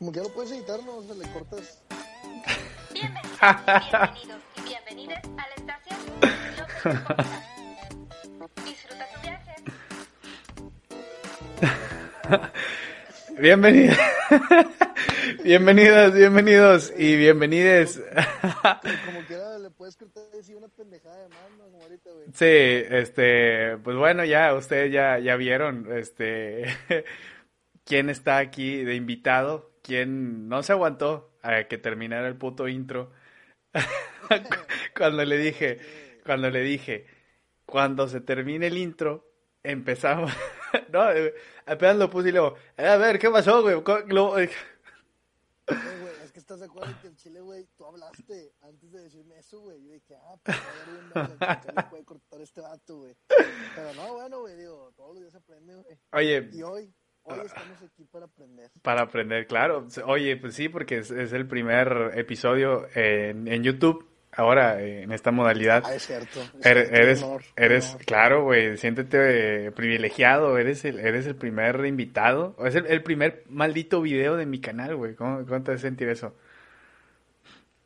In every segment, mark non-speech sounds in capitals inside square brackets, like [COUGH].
Como que ya lo puedes editar, ¿no? O sea, le cortas. Bienvenidos y bienvenidas a la estación López. Disfruta tu viaje. Bienvenidos. bienvenidos, bienvenidos y bienvenides. Como quiera le puedes cortar y decir una pendejada de más, ¿no? Como ahorita, güey. Sí, este, pues bueno, ya ustedes ya, ya vieron, este, [LAUGHS] quién está aquí de invitado, quién no se aguantó a que terminara el puto intro. [LAUGHS] Cuando le dije, cuando le dije, cuando se termine el intro, empezamos. [LAUGHS] No, apenas lo puse y luego, "Eh, a ver, ¿qué pasó, güey? Lo- No, güey, es que estás de acuerdo que el chile, güey, tú hablaste antes de decirme eso, güey. Yo dije, ah, pues a ver, le puede cortar este vato, güey. Pero no, bueno, güey, digo, todos los días se aprende, güey. Oye, Y hoy, hoy estamos aquí para aprender. Para aprender, claro. Oye, pues sí, porque es, es el primer episodio en, en YouTube, ahora eh, en esta modalidad. Ah, es cierto. es Eres, eres, honor, eres- honor. claro, güey, siéntete eh, privilegiado, eres el, eres el primer invitado, o es el, el primer maldito video de mi canal, güey. ¿Cómo, cómo te hace sentir eso?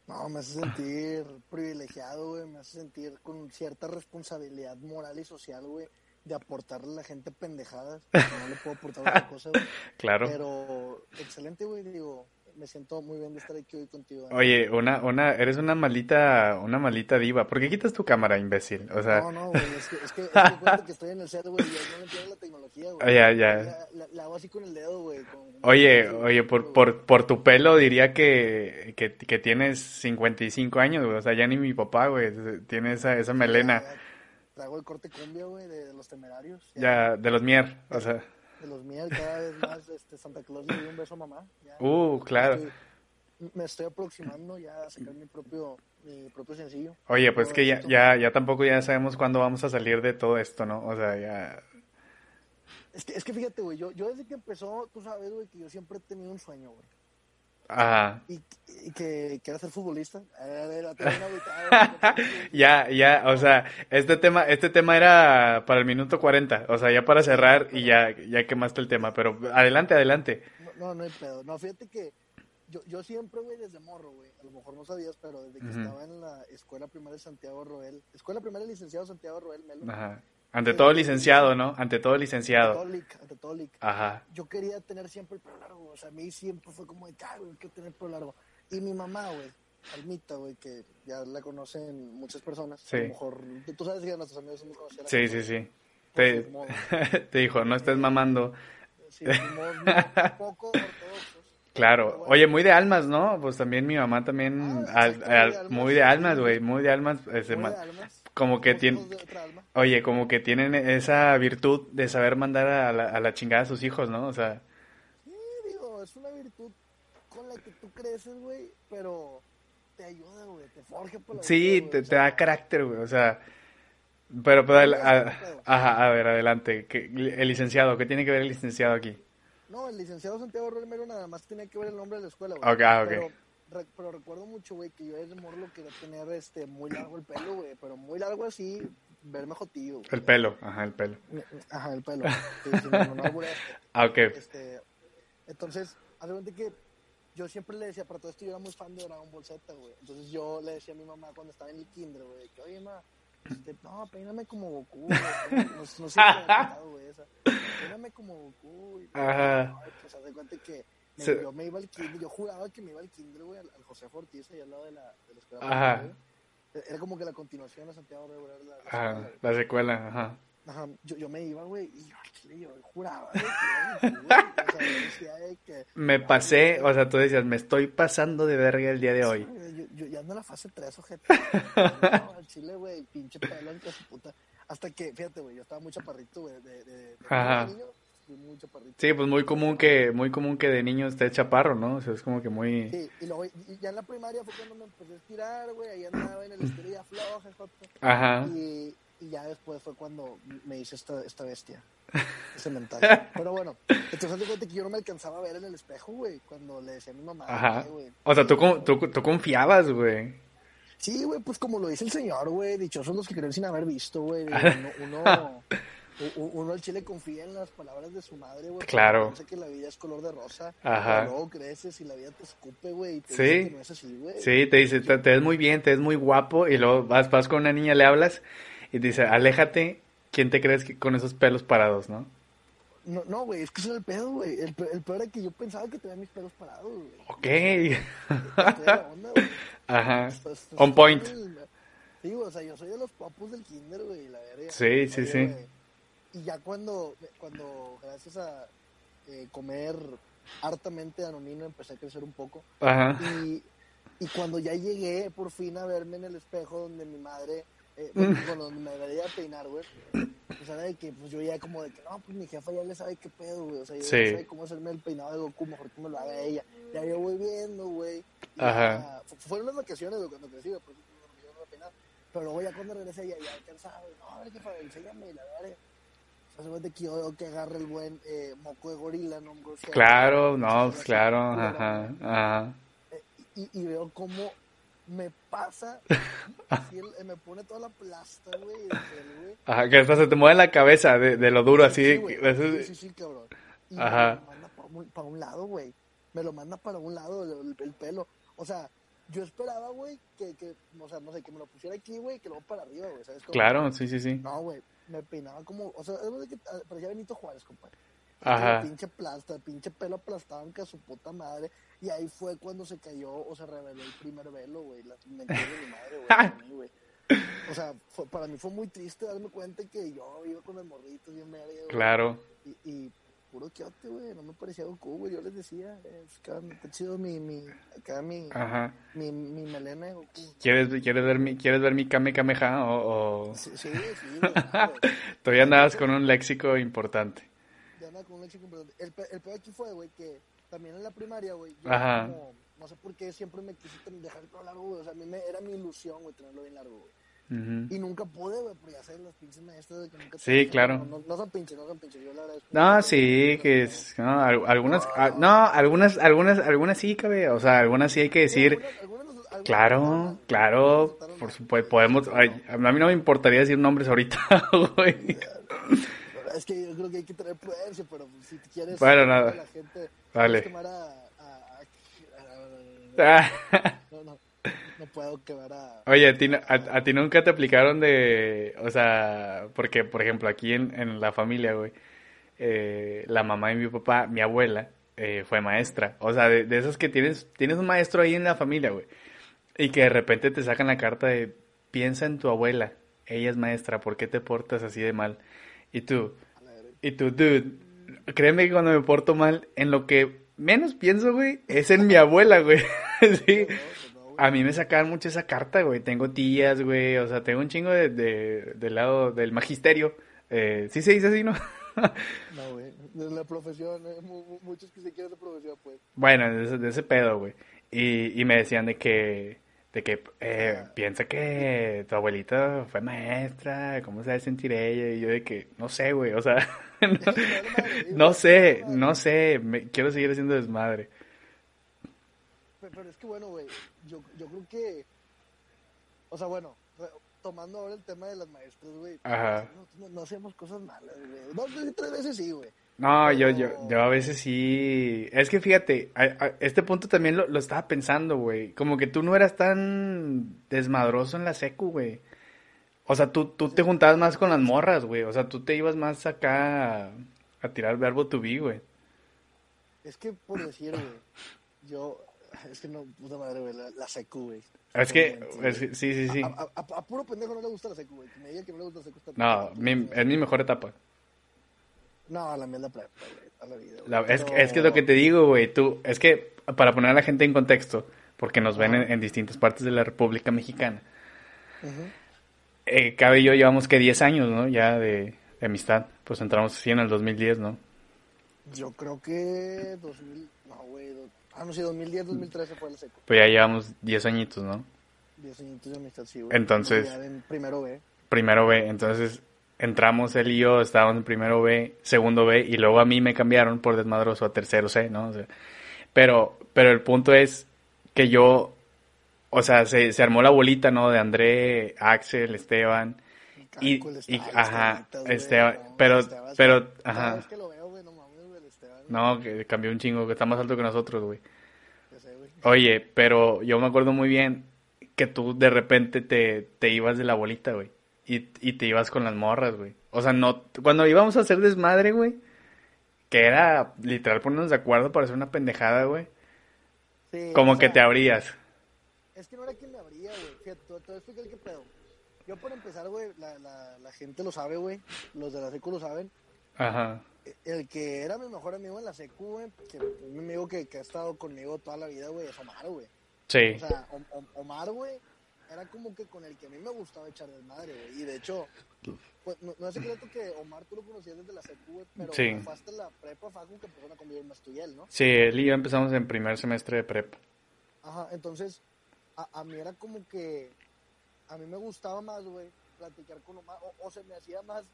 No, me hace sentir privilegiado, güey. Me hace sentir con cierta responsabilidad moral y social, güey, de aportarle a la gente pendejadas. No le puedo aportar otra cosa, güey. [LAUGHS] Claro. Pero excelente, güey. Digo, me siento muy bien de estar aquí hoy contigo. Oye, una, una, eres una maldita, una maldita diva. ¿Por qué quitas tu cámara, imbécil? O sea, No, no, güey. Es que, es que, [LAUGHS] es que que estoy en el set, güey. y no entiendo la tecnología, güey. Ah, ya, ya. La, la- la hago así con el dedo, güey. con- Oye, oye, por, por, por tu pelo diría que, que, que tienes 55 años, güey. O sea, ya ni mi papá, güey, tiene esa, esa melena. Ya, ya Traigo el corte cumbia, güey, de, de los temerarios. Ya, de los mier, o sea. De los miel, cada vez más [LAUGHS] este, Santa Claus le dio un beso a mamá. Ya, Uh, claro. estoy- me estoy aproximando ya a sacar mi propio, mi propio sencillo. Oye, pues que ya, ya, ya tampoco ya sabemos cuándo vamos a salir de todo esto, ¿no? O sea, ya. Es que, es que fíjate, güey, yo, yo desde que empezó, tú sabes, güey, que yo siempre he tenido un sueño, güey. Ajá. Y, y que, que era ser futbolista. [LAUGHS] Ya, ya, o sea, este tema, este tema era para el minuto 40, o sea, ya para cerrar y ya, ya quemaste el tema, pero adelante, adelante. No, no, no hay pedo. No, fíjate que yo, yo siempre, güey, desde morro, güey, a lo mejor no sabías, pero desde que estaba en la escuela primaria Santiago Roel, escuela primaria licenciado Santiago Roel Melo, Ajá. Ante todo licenciado, ¿no? Ante todo licenciado. Católica, ante todo lic. Ajá. yo quería tener siempre el pelo largo, o sea, a mí siempre fue como de, "Ah, güey, quiero tener el pelo largo. Y mi mamá, güey, Almita, güey, que ya la conocen muchas personas, Sí. a lo mejor, tú- sabes que nuestros amigos somos conocidos. Sí, sí, sí. Te, [LAUGHS] te dijo, no estés mamando. Sí, muy [LAUGHS] poco ortodoxos. Claro, bueno. oye, muy de almas, ¿no? Pues también mi mamá también, Ah, al- al- muy de muy de almas. almas, güey, muy de almas. ese Muy de almas, como que somos tiene, hijos de otra alma. oye, como que tienen esa virtud de saber mandar a la, a la chingada a sus hijos, ¿no? O sea, Sí, digo, es una virtud con la que tú creces, güey, pero te ayuda, güey, te forja por la sí, vida, te, te da carácter, güey, o sea, pero, pero, a- ajá, a ver, adelante, ¿qué- el licenciado, ¿qué tiene que ver el licenciado aquí? No, el licenciado Santiago Romero nada más tenía que ver el nombre de la escuela, güey. Ok, ah, ok. Pero, re- pero recuerdo mucho, güey, que yo desde morro quería tener este, muy largo el pelo, güey, pero muy largo así, verme jotillo. güey. El pelo, ajá, el pelo. Ajá, el pelo. [LAUGHS] Sí, sí, no, no, albureas. Ah, ok, Este, entonces, haz de cuenta que yo siempre le decía, para todo esto yo era muy fan de Dragon Ball Z, güey. Entonces yo le decía a mi mamá cuando estaba en el kinder, güey, que oye, ma, este, no, peíname como Goku, güey. No, no sé te había [LAUGHS] contado, güey, esa. Peíname como Goku. Y, Ajá. Ay, pues haz de cuenta que me- Se- yo me iba al kinder, yo juraba que me iba al kinder, güey, al, al José Ortiz, ahí al lado de la, de la escuela. Ajá. güey. Era como que la continuación a Santiago Regular. La, la escuela, ajá, güey. la secuela, ajá. Ajá, yo, yo me iba, güey, y yo, yo juraba, güey, que güey. O sea, decía de que... Me pasé, o sea, tú decías, me estoy pasando de verga el día de hoy. Yo, yo ya ando en la fase 3, ojete. No, al chile, güey, pinche pelo en su puta. Hasta que, fíjate, güey, yo estaba muy chaparrito, güey, de, de, de, Ajá. de niño, muy chaparrito. Sí, pues muy común que, muy común que de niño estés chaparro, ¿no? O sea, es como que muy... Sí, y luego, y ya en la primaria fue cuando me empecé a estirar, güey, ahí andaba en el estilo floja, joto. Ajá. Y, y ya después fue cuando me hice esta, esta bestia, ese [LAUGHS] mental. Pero bueno, entonces de cuenta que yo no me alcanzaba a ver en el espejo, güey, cuando le decía a mi mamá, Ajá. "Ay, güey, O sea, tú, tú, tú confiabas, güey. Sí, güey, pues como lo dice el señor, güey, dichosos los que creen sin haber visto, güey. [LAUGHS] Uno, uno al chile confía en las palabras de su madre, güey. Claro. Piensa que la vida es color de rosa. Ajá. pero Luego creces y la vida te escupe, güey. Sí. dice que no es así, güey. Sí, te dice, te, ves muy bien, te ves muy guapo, y luego vas, vas con una niña, le hablas, y te dice, aléjate, ¿quién te crees que con esos pelos parados, no? No, no, güey, es que ese era el pedo, güey. El, el peor era que yo pensaba que tenía mis pelos parados, güey. Ok. Estoy a la onda, güey. [LAUGHS] Ajá. On point. Sí, o sea, yo soy de los papus del kinder, güey, la verga. Sí, sí, sí. Y ya cuando, cuando gracias a eh, comer hartamente danonino, empecé a crecer un poco. Ajá. Y, y cuando ya llegué por fin a verme en el espejo donde mi madre, eh, Mm. bueno, donde me debería peinar, güey, pues era de que pues yo ya como de que no, pues mi jefa ya le sabe qué pedo, güey, o sea, ya Sí. sabe cómo hacerme el peinado de Goku, mejor que me lo haga ella. Ya yo voy viendo, güey. Ajá. ya- fu- Fueron las vacaciones, güey, cuando crecí, pues yo no me peinaba. Pero luego ya cuando regresé ya, ya cansado, no, a ver, jefa, enséñame, la verga. Hace que yo que agarre el buen eh, moco de gorila, ¿no? O sea, Claro, no, así, pues claro, ajá, ¿no? ajá. y, y veo cómo me pasa, así el- eh, me pone toda la plasta, güey. Ajá, que hasta se te mueve la cabeza de, de lo duro, así. Sí, güey, de- sí, sí, sí, cabrón. Y Ajá. me lo manda para un, pa' un lado, güey. Me lo manda para un lado el, el pelo. O sea, yo esperaba, güey, que, que, o sea, no sé, que me lo pusiera aquí, güey, que luego para arriba, güey, ¿sabes? cómo? Claro, sí, sí, sí. No, güey, me peinaba como, o sea, es verdad que ah, parecía Benito Juárez, compadre. Ajá. Pinche plasta, pinche pelo aplastado que a su puta madre. Y ahí fue cuando se cayó o se reveló el primer velo, güey. Las mentiras de mi madre, güey. [LAUGHS] O sea, fue- para mí fue muy triste darme cuenta que yo iba con el morrito bien medio. Claro. Y, y puro quiote, güey. No me parecía Goku, güey. Yo les decía, es que está chido mi, mi, acá mi, Ajá. mi, mi melena de Goku. ¿Quieres, quieres ver mi, quieres ver mi Kame Kameha o, o Sí, sí, [LAUGHS] sí, güey. güey. todavía andabas con un léxico importante? Ya andaba con un léxico importante. El, el peor aquí fue, güey, que también en la primaria, güey, yo Ajá. como, no sé por qué siempre me quise dejar el largo, güey. O sea, a mí me, era mi ilusión, güey, tenerlo bien largo, güey. Y nunca pude, güey, porque ya sabes, las pinches maestras de que nunca Sí, claro. No, no, no son pinches, no son pinches, yo la. No, sí, que es, no, al- algunas, ah, no, algunas, algunas, algunas sí, cabe, o sea, algunas sí hay que decir, Algunas- algunas nos- algunas claro, claro, por supuesto, podemos, ay, a mí no me importaría decir nombres ahorita, güey. Es que yo creo que hay que tener prudencia, pero si te quieres... Bueno, nada. La gente, quemar a... Ah, no, puedo quemar a... Oye, a ti, a, a ti nunca te aplicaron de, o sea, porque, por ejemplo, aquí en, en la familia, güey, eh, la mamá de mi papá, mi abuela, eh, fue maestra. O sea, de, de esas que tienes, tienes un maestro ahí en la familia, güey. Y que de repente te sacan la carta de, piensa en tu abuela, ella es maestra, ¿por qué te portas así de mal? Y tú, y tú, dude, créeme que cuando me porto mal, en lo que menos pienso, güey, es en mi abuela, güey. [LAUGHS] sí. A mí me sacaban mucho esa carta, güey. Tengo tías, güey. O sea, tengo un chingo de, de- del lado del magisterio. Eh, sí se dice así, ¿no? [LAUGHS] No, güey. De la profesión, eh, mu- mu- muchos que se quieren de profesión, pues. bueno, de ese, de ese pedo, güey. Y, y me decían de que, de que eh, piensa que tu abuelita fue maestra, ¿cómo se debe sentir ella? Y yo de que, no sé, güey. O sea, [LAUGHS] no, no sé, no sé. Me, quiero seguir haciendo desmadre. Pe- Pero es que bueno, güey, yo, yo creo que, o sea, bueno, tomando ahora el tema de las maestras, güey, Ajá. no, no, hacemos cosas malas, güey. Dos, tres, tres veces sí, güey. No, yo, yo, yo a veces sí. Es que fíjate, a- a- este punto también lo, lo estaba pensando, güey. Como que tú no eras tan desmadroso en la secu, güey. O sea, tú, tú te juntabas más con las morras, güey. O sea, tú te ibas más acá a, a tirar verbo to be, güey. Es que, por decir, güey, yo, [LAUGHS] es que no, puta madre, güey, la, la secu, güey. Es que, es que- sí, sí, sí. A, a- a- a puro pendejo no le gusta la secu, güey. Que me diga que no le gusta la secu está No, mi- es mi mejor etapa. No, la mía es la prepa, güey, a la vida, güey. La- es, Pero- es que es lo que te digo, güey. Tú, es que para poner a la gente en contexto, porque nos ven en, en distintas partes de la República Mexicana. Ujú. Eh, Cabe y yo llevamos que 10 años, ¿no? Ya de, de amistad. Pues entramos así en el 2010, ¿no? Yo creo que 2000, no, güey, ah, no sé, 2010, 2013 fue la secu. Pues ya llevamos 10 añitos, ¿no? 10 añitos de amistad, sí, güey. Entonces- Ya en primero B. Primero B, entonces entramos él y yo, estábamos en primero B, segundo B, y luego a mí me cambiaron por desmadroso a tercero C, ¿no? O sea, pero, pero el punto es que yo, o sea, se, se armó la bolita, ¿no? De André, Axel, Esteban, Y- y- Esteban, ajá, Esteban, pero- pero, ajá. No, que cambió un chingo, que está más alto que nosotros, güey. Ya sé, güey. Oye, pero yo me acuerdo muy bien que tú de repente te, te ibas de la bolita, güey. Y, y te ibas con las morras, güey. O sea, no, cuando íbamos a hacer desmadre, güey, que era literal ponernos de acuerdo para hacer una pendejada, güey. Sí, Como o que te abrías. Es que no era quien me abría, güey. Fíjate, voy a explicar qué pedo. Yo, por empezar, güey, la, la, la gente lo sabe, güey. Los de la secu lo saben. Ajá. El que era mi mejor amigo en la secu, güey, que mi amigo que, que ha estado conmigo toda la vida, güey, es Omar, güey. Sí. O sea, Omar, güey, era como que con el que a mí me gustaba echar desmadre, güey. Y de hecho, pues, no, no es secreto que Omar tú lo conocías desde la secu, güey, pero Sí. fue hasta la prepa, Facu, que empezaron a convivir más tú y él, ¿no? Sí, él y yo empezamos en primer semestre de prep. Ajá, entonces, a, a mí era como que, a mí me gustaba más, güey, platicar con Omar, o, o se me hacía más,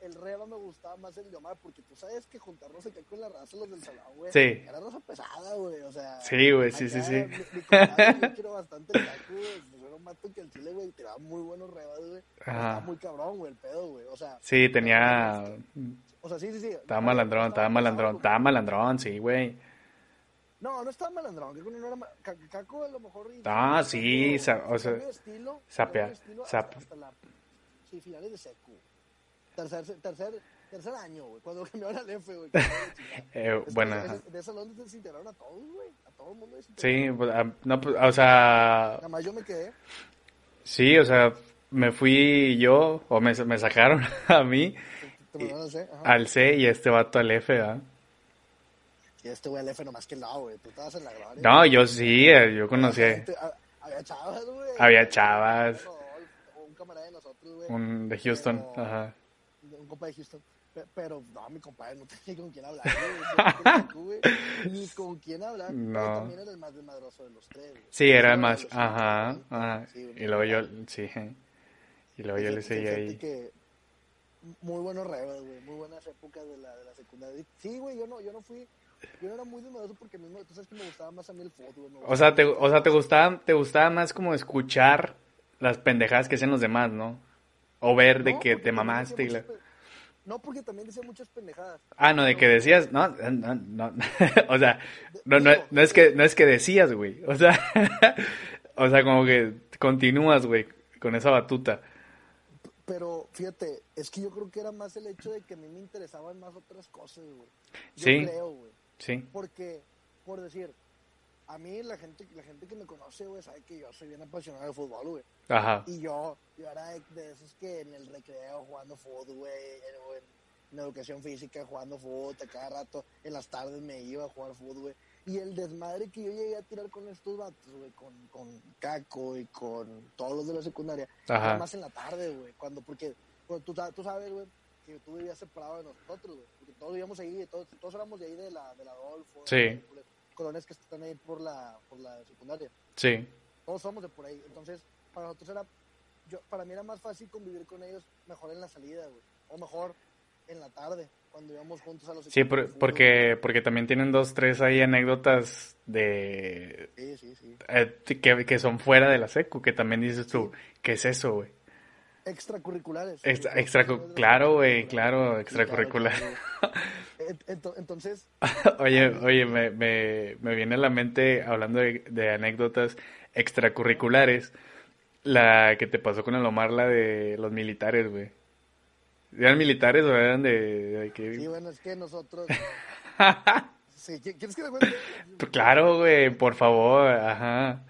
el reba me gustaba más el de Omar, porque tú sabes que juntarnos acá con la raza, los del salón, güey, Sí. era raza pesada, güey, o sea. Sí, güey, sí, sí, sí. Mi, mi compadre, yo quiero bastante el taco, güey, pues era un mato que el chile, güey, tiraba muy buenos rebas, güey, estaba muy cabrón, güey, el pedo, güey, o sea. Sí, tenía... O sea, sí, sí, sí. Estaba malandrón, estaba malandrón, estaba malandrón, sí, güey. No, no estaba malandrón. Caco no era Caco a lo mejor. Ah, sí, o sea, estilo, estilo hasta la- sí, finales de secu. Tercer, tercer, tercer año, güey. Cuando [LAUGHS] cambiaron al F, güey. [LAUGHS] Eh, bueno, De ese salón se integraron a todos, güey. A todo el mundo. Sí, desintegraron. pues, ah, no, pues, o sea, Nada más yo me quedé. sí, o sea, me fui yo, o me, me sacaron [LAUGHS] a mí Te mandaron al C. Al C y este vato al F, ¿verdad? Y este güey al F nomás que no, güey. Tú estabas en la gloria. No, yo sí, eh, yo conocí, ah, Había chavas, güey. Había chavas. Un camarada de nosotros, güey. un de Houston, Pero- ajá. Un compa de Houston. Pe- Pero, no, mi compadre no [LAUGHS] tenía con quién hablar, [LAUGHS] güey. Ni con quién hablar. No. Pero también era el más desmadroso de los tres, güey. Sí, era Yo más, ajá, cinco, ajá. sí. Y luego yo, sí, y luego yo le seguí ahí. que muy buenos rebas, güey. Muy buenas épocas de la, de la secundaria. Sí, güey, yo no, yo no fui. Yo no era muy desmadroso porque tú sabes que me gustaba más a mí el fútbol. me O sea, te, gustaba- o sea, te gustaba, te gustaba más como escuchar las pendejadas que hacían los demás, ¿no? O ver de No, que te mamaste y la... No, porque también decía muchas pendejadas. Ah, no, de que decías, no, no, no, [LAUGHS] o sea, no, no, no es que, no es que decías, güey, o sea, [LAUGHS] o sea, como que continúas, güey, con esa batuta. Pero fíjate, es que yo creo que era más el hecho de que a mí me interesaban más otras cosas, güey. Yo Sí. creo, güey. Sí, Porque, por decir, a mí la gente, la gente que me conoce, güey, sabe que yo soy bien apasionado del fútbol, güey. ajá, Y yo, yo era de, de esos que en el recreo jugando fútbol, güey, en, en, educación física jugando fútbol, a cada rato, en las tardes me iba a jugar fútbol, güey. Y el desmadre que yo llegué a tirar con estos vatos, güey, con, con Caco y con todos los de la secundaria, Ajá. era más en la tarde, güey, cuando, porque, bueno, tú, tú sabes, güey, que tú vivías separado de nosotros, güey, porque todos vivíamos ahí, todos, todos éramos de ahí de la, de la Adolfo, Sí. de las colonias que están ahí por la, por la secundaria sí, todos somos de por ahí. Entonces, para nosotros era, yo, para mí era más fácil convivir con ellos mejor en la salida, güey. O mejor en la tarde, cuando íbamos juntos a los sí, por- porque, porque también tienen dos, tres ahí anécdotas de, Sí, sí, sí. eh, que, que son fuera de la secu, que también dices tú, ¿qué es eso, güey? Extracurriculares. Extra, extracu- claro, güey, claro, extracurricular. claro, [LAUGHS] Entonces, [LAUGHS] Oye, oye, me, me, me viene a la mente, hablando de, de anécdotas extracurriculares, la que te pasó con el Omar, la de los militares, güey. ¿Eran militares o eran de, de qué? sí, bueno, es que nosotros... [LAUGHS] sí, ¿qui- ¿Quieres que te cuente? Pues claro, güey, por favor, ajá.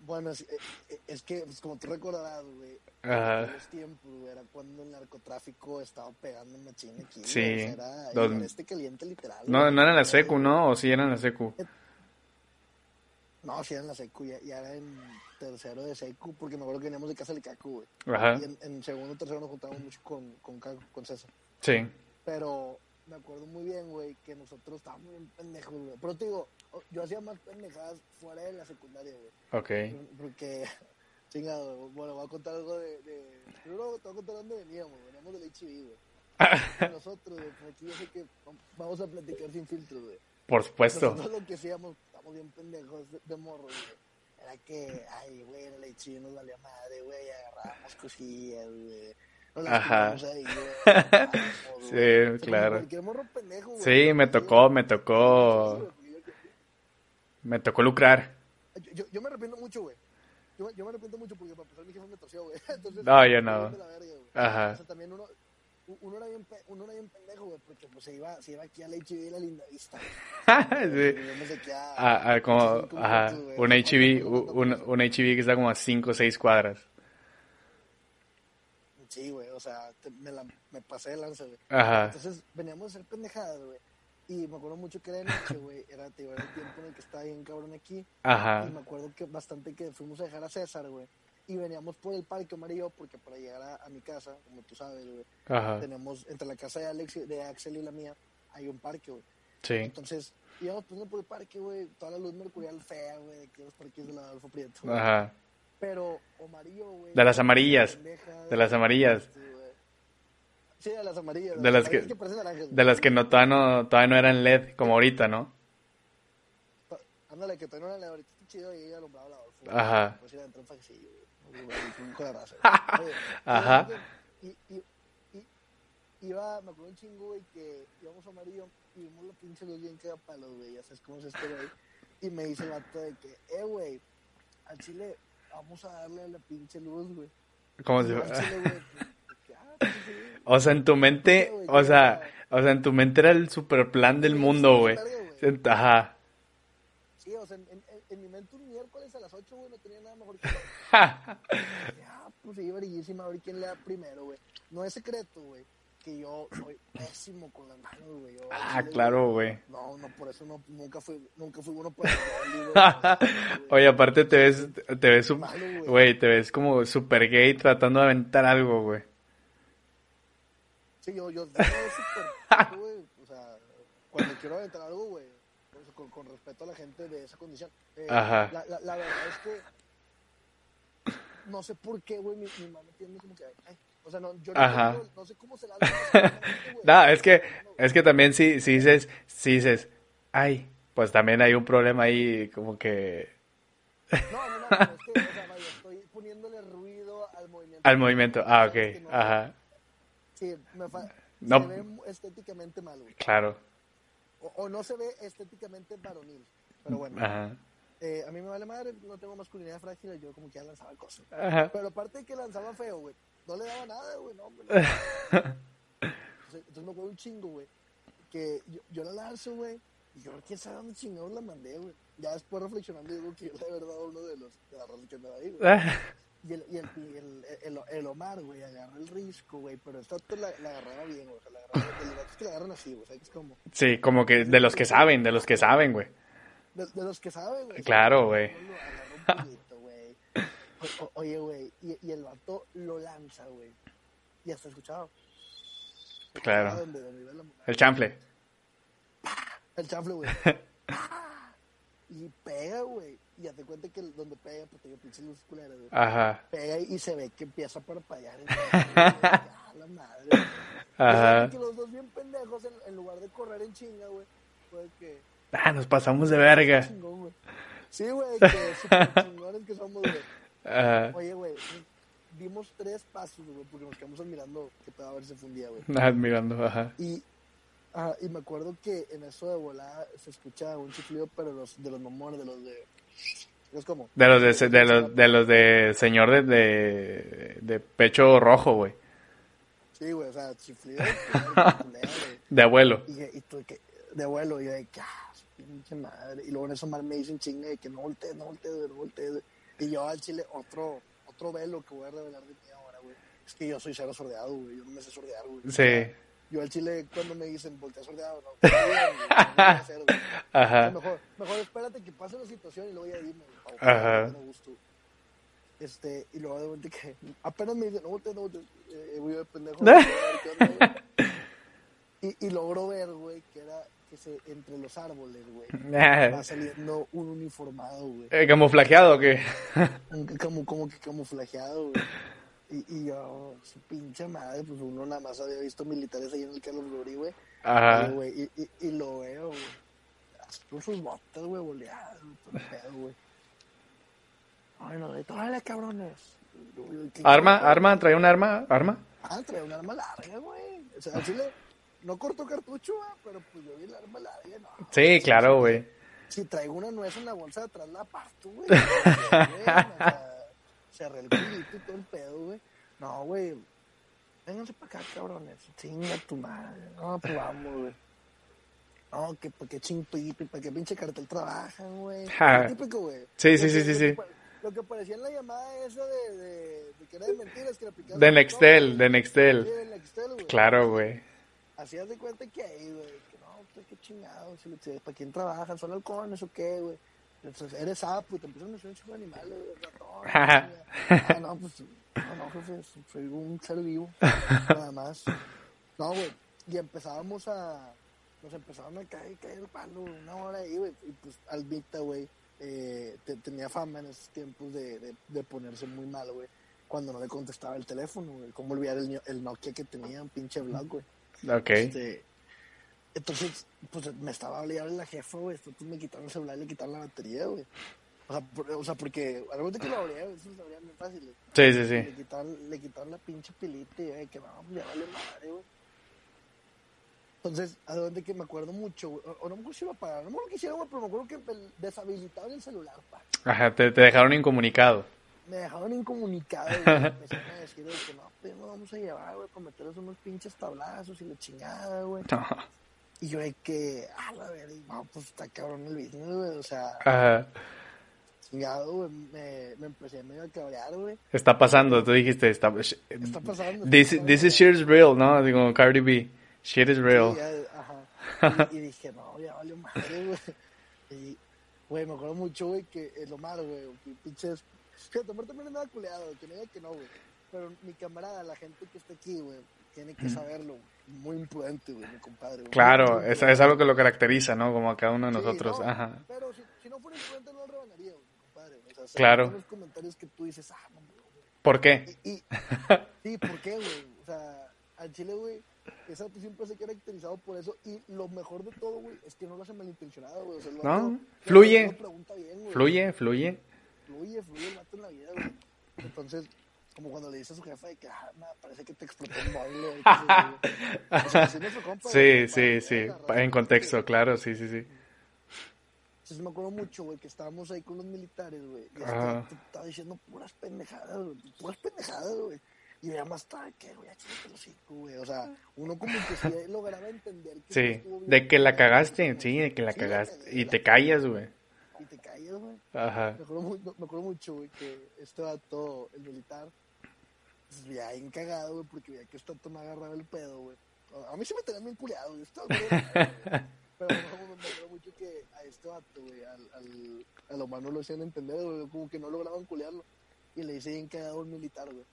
Bueno, es, eh, es que, pues, como tú recordarás, güey, Ajá. en aquellos tiempos, era cuando el narcotráfico estaba pegando machín aquí. Sí, era los- este caliente literal. No, güey. no era en la secu, ¿no? ¿O sí era en la secu? No, sí era en la secu, ya, ya era en tercero de secu, porque me acuerdo que veníamos de casa del Cacu, güey. Ajá, Y en, en segundo tercero nos juntábamos mucho con, con Cacu, con César. sí. Pero me acuerdo muy bien, güey, que nosotros estábamos bien pendejos, güey. Pero te digo, yo hacía más pendejadas fuera de la secundaria, güey. Ok. Porque, chingado, bueno, voy a contar algo de... de... Primero te voy a contar dónde veníamos, veníamos del HIV, güey. [LAUGHS] Nosotros, güey, pues aquí yo sé que vamos a platicar sin filtros, güey. Por supuesto. Nosotros lo que hacíamos, estamos bien pendejos de, de morro, güey. Era que, ay, güey, en el HIV nos valía madre, güey, agarrábamos cosillas, güey. Nos Ajá. ahí, güey. [LAUGHS] Sí, güey. Claro. Cualquier morro pendejo, güey. Sí, me tocó, me tocó. Me tocó lucrar. Yo, yo, yo me arrepiento mucho, güey. Yo, yo me arrepiento mucho porque para empezar mi jefe me torció, güey. [LAUGHS] Entonces, No, yo no. de verga. Ajá. O sea, también uno, uno, era bien, uno era bien pendejo, güey, porque pues se iba, se iba aquí a la HB y la linda vista. [LAUGHS] sí. A- ah, como, ajá, un cuando- un, un HB que está como a 5 o 6 cuadras. Sí, güey, o sea, te- me, la, me pasé de lanza, güey. Ajá, Entonces veníamos a hacer pendejadas, güey. Y me acuerdo mucho que era de noche, güey. Era, te digo, era el tiempo en el que estaba bien cabrón aquí. ajá, Y me acuerdo que bastante que fuimos a dejar a César, güey. Y veníamos por el parque amarillo, porque para llegar a, a mi casa, como tú sabes, güey, ajá, tenemos entre la casa de Alex, y- de Axel y la mía, hay un parque, güey. sí, Entonces, íbamos pasando por el parque, güey, toda la luz mercurial fea, güey, de que los parques de la Adolfo Prieto. ajá. Pero amarillo, güey. De las amarillas, pendeja, de las amarillas. Güey. Sí, de las amarillas. De las que- parecen naranjas. De las que no, todavía no, todavía no eran LED, como ahorita, ¿no? Ándale, que todavía no era ahorita está chido y ella alumbraba la Adolfo. Ajá. Pues adentro en faxillo, con la raza. [LAUGHS] Oye, Ajá. Y, y, y, iba, me acuerdo un chingo, güey, que íbamos a amarillo y vimos la pinche luz bien que palos, güey. Ya sabes cómo es este, güey. Y me dice el vato de que, eh, güey, al chile vamos a darle a la pinche luz, güey. Y si yo al chile, güey, [LAUGHS] O sea, en tu mente, [LAUGHS] o sea, o sea, en tu mente era el super plan del mundo, güey. Ajá. Sí, o sea, en, en, en mi mente un miércoles a las 8, güey, no tenía nada mejor que... [LAUGHS] Ya, pues sí, verillísima, a ver quién le da primero, güey. No es secreto, güey, que yo soy pésimo con las manos, güey. Ah, chile, claro, güey. No, no, por eso no, nunca fui, nunca fui bueno para el güey. [LAUGHS] Oye, aparte te ves, te ves, güey, te ves como super gay tratando de aventar algo, güey. Sí, yo, yo, yo súper, [LAUGHS] güey, o sea, cuando quiero aventar algo, güey, con, con respeto a la gente de esa condición. Eh, Ajá. La, la, la verdad es que no sé por qué, güey, mi, mi mamá tiene como que, ay, o sea, no, yo no, Ajá. no, no sé cómo se la. No, [LAUGHS] es que, es que también si, si dices, si dices, ay, pues también hay un problema ahí, como que, No, no, no, pero es que, o sea, vaya, estoy poniéndole ruido al movimiento. al movimiento. Ah, ok, no- ajá, Sí, me fa- No. se ve estéticamente mal, güey. claro, O, o no se ve estéticamente varonil. Pero bueno, ajá, eh, a mí me vale madre, no tengo masculinidad frágil, yo como que ya lanzaba cosas. ajá, Pero aparte de que lanzaba feo, güey, no le daba nada, güey, no, hombre. [LAUGHS] Entonces, me acuerdo un chingo, güey, que yo, yo la lanzo, güey, y yo quién sabe dónde chingados la mandé, güey. Ya después reflexionando digo que yo había dado uno de los de la que andaba ahí, güey. [LAUGHS] Y el, y el, y el, el, el Omar, güey, agarra el risco, güey, pero esta la, la agarraba bien, güey, o sea, la agarraba, vatos que la agarran así, güey, o sea, que es como, Sí, como que de los que saben, de los que saben, güey. de, de los que saben, güey. Claro, güey. Oye, güey, y, y el vato lo lanza, güey. Y hasta escuchado. Claro. Donde, donde El chanfle. el chanfle, güey. [LAUGHS] y pega, güey. Y ya te cuenta que donde pega, pues te digo, pinche luz culera, güey. Ajá, Pega y se ve que empieza a parpadear. [LAUGHS] Ya, la madre. ajá. Y que los dos bien pendejos, en, en lugar de correr en chinga, güey, fue que... Ah, nos pasamos de verga. Chingón, güey. Sí, güey, que [LAUGHS] super chingones que somos, güey. Ajá, Oye, güey, dimos tres pasos, güey, porque nos quedamos admirando que todo a ver si fundía, güey. admirando, ajá. Y, ah, y me acuerdo que en eso de volada se escucha un chiflido, pero los, de los mamones, de los de... Es como... De los de, de los, de los de señor de, de, de pecho rojo, güey. Sí, güey, o sea, chiflido. [LAUGHS] De abuelo. Y, y tú, que, de vuelo, y yo de que, ah, pinche madre. Y luego en eso mal me dicen chinga de que no voltees, no voltees, no voltees. Y yo al chile, otro, otro velo que voy a revelar de mí ahora, güey. Es que yo soy cero sordeado, güey. Yo no me sé sordear, güey. Sí, Yo al chile, cuando me dicen voltea sordeado, no, no, no, hacer, güey. O sea, ajá. Mejor, mejor espérate que pase la situación y luego ya dime, Ajá. no gusto. Este, y luego de repente que apenas me dicen, no voltees, no voltees, eh, voy de pendejo. y, y logro ver, güey, que era que se, entre los árboles, güey, va saliendo un uniformado, güey. Eh, ¿Camuflajeado o qué? Como, como que camuflajeado, güey. Y, y yo, su pinche madre, pues uno nada más había visto militares ahí en el Carlos Glory, güey. Ajá. Y, y, y, y lo veo, güey. Así Con sus botas, güey, boleadas, güey. Ay, no, de todas cabrones. Yo, ¿qué- ¿Arma? ¿Arma? ¿Trae un arma? ¿Arma? Ah, traía un arma larga, güey. O sea, al chile no cortó cartucho, güey, pero pues yo vi el arma larga, no. Sí, claro, güey. Si traigo una nuez en la bolsa de atrás, la parto, güey. [LAUGHS] Güey, o sea, cerré el culito y todo el pedo, güey. No, güey. Vénganse para acá, cabrones. Chinga tu madre. No, pues vamos, güey. No, que para qué chimpipi, para qué pinche cartel trabajan, güey. Ja. Típico, güey. Sí, sí, sí, sí, lo sí. Lo que parecía en la llamada esa de, de, de que era de mentiras, que le aplicaban. De Nextel, de Sí, Nextel. de Nextel, güey. Claro, güey. Hacías de cuenta que ahí, güey, que no, pues qué chingados, si- ¿para quién trabajan? ¿Son halcones o qué, güey? Entonces, eres sapo y te empiezan a decir un chico de animales, ratón. [LAUGHS] ah, no, pues, no, no, jefe, soy un ser vivo, nada más. No, güey, y empezábamos a, nos empezaron a caer, caer el palo, una hora ahí, güey, y pues Albita, güey, eh, te- tenía fama en esos tiempos de, de, de ponerse muy mal, güey, cuando no le contestaba el teléfono, güey, cómo olvidar el, el Nokia que tenía, un pinche blog, güey. Ok. Este, entonces, pues me estaba hablando la jefa, güey. Entonces me quitaron el celular y le quitaron la batería, güey. O sea, por- o sea porque algo de que lo abría, güey, eso se abría muy fácil. güey. Sí, sí, Le sí. quitaron, le quitaron la pinche pilita y, güey, que no, pues ya vale madre, güey. Entonces, algo de que me acuerdo mucho, güey. O, o no me acuerdo si lo apagaron, no me acuerdo que hicieron, güey, pero me acuerdo que deshabilitaron el celular, pa. Ajá, te, te dejaron incomunicado. Me dejaron incomunicado, güey. Me empezaron a decir de que no, pues no vamos a llevar, güey, para meterles unos pinches tablazos y la chingada, güey. Y yo de que, ah, la verga, no, pues está cabrón el business, güey. O sea, Ajá. chingado, güey. Me, me empecé medio a cabrear, güey. Está pasando, tú dijiste, está, Está pasando. this, está this is shit is real, ¿no? Digo, Cardi B, shit is real. Sí, ajá. [LAUGHS] Y, y dije, no, ya valió madre, güey. Y, güey, me acuerdo mucho, güey, que el Omar, güey, que pinches. Fíjate, Omar también andaba culeado, que no diga que no, güey. Pero mi camarada, la gente que está aquí, güey, tiene que saberlo. Muy imprudente, güey, mi compadre. güey. Claro, es, es algo que lo caracteriza, ¿no? Como a cada uno de Sí, nosotros. no, Ajá. Pero si, si no fuera imprudente, no lo rebanaría, güey, compadre. O sea, se Claro. los comentarios que tú dices, ah, no. ¿Por qué? Y, y- [LAUGHS] sí, ¿por qué, güey? O sea, al Chile, güey, esa pues siempre se ha caracterizado por eso. Y lo mejor de todo, güey, es que no lo hace malintencionado, güey. O sea, No, vato- fluye. bien, güey. Fluye, fluye. Fluye, fluye el vato en la vida, güey. Entonces, como cuando le dice a su jefa de que, ah, me parece que te explotó un baile. [LAUGHS] que sí. O sea, nuestro compa, Sí, sí, sí. En contexto, claro, sí, sí, sí. Entonces me acuerdo mucho, güey, que estábamos ahí con los militares, güey. Y este estaba diciendo puras pendejadas, güey. Puras pendejadas, güey. Y yo más estaba que, güey, güey. O sea, uno como que sí lograba entender que Sí, de que la cagaste, sí, de que la Sí, cagaste. Y te callas, güey. Y te callas, güey. Ajá. Me acuerdo, me acuerdo mucho, güey, que este vato, el militar, pues veía bien cagado, güey, porque veía que este vato me agarraba el pedo, güey. A mí sí me tenía bien culiado, güey. Estaba güey, güey. Pero [LAUGHS] me acuerdo, me acuerdo mucho que a este vato, güey, al, al, a lo más no lo hacían entender, güey, como que no lograban culiarlo. Y le dice bien cagado al militar, güey.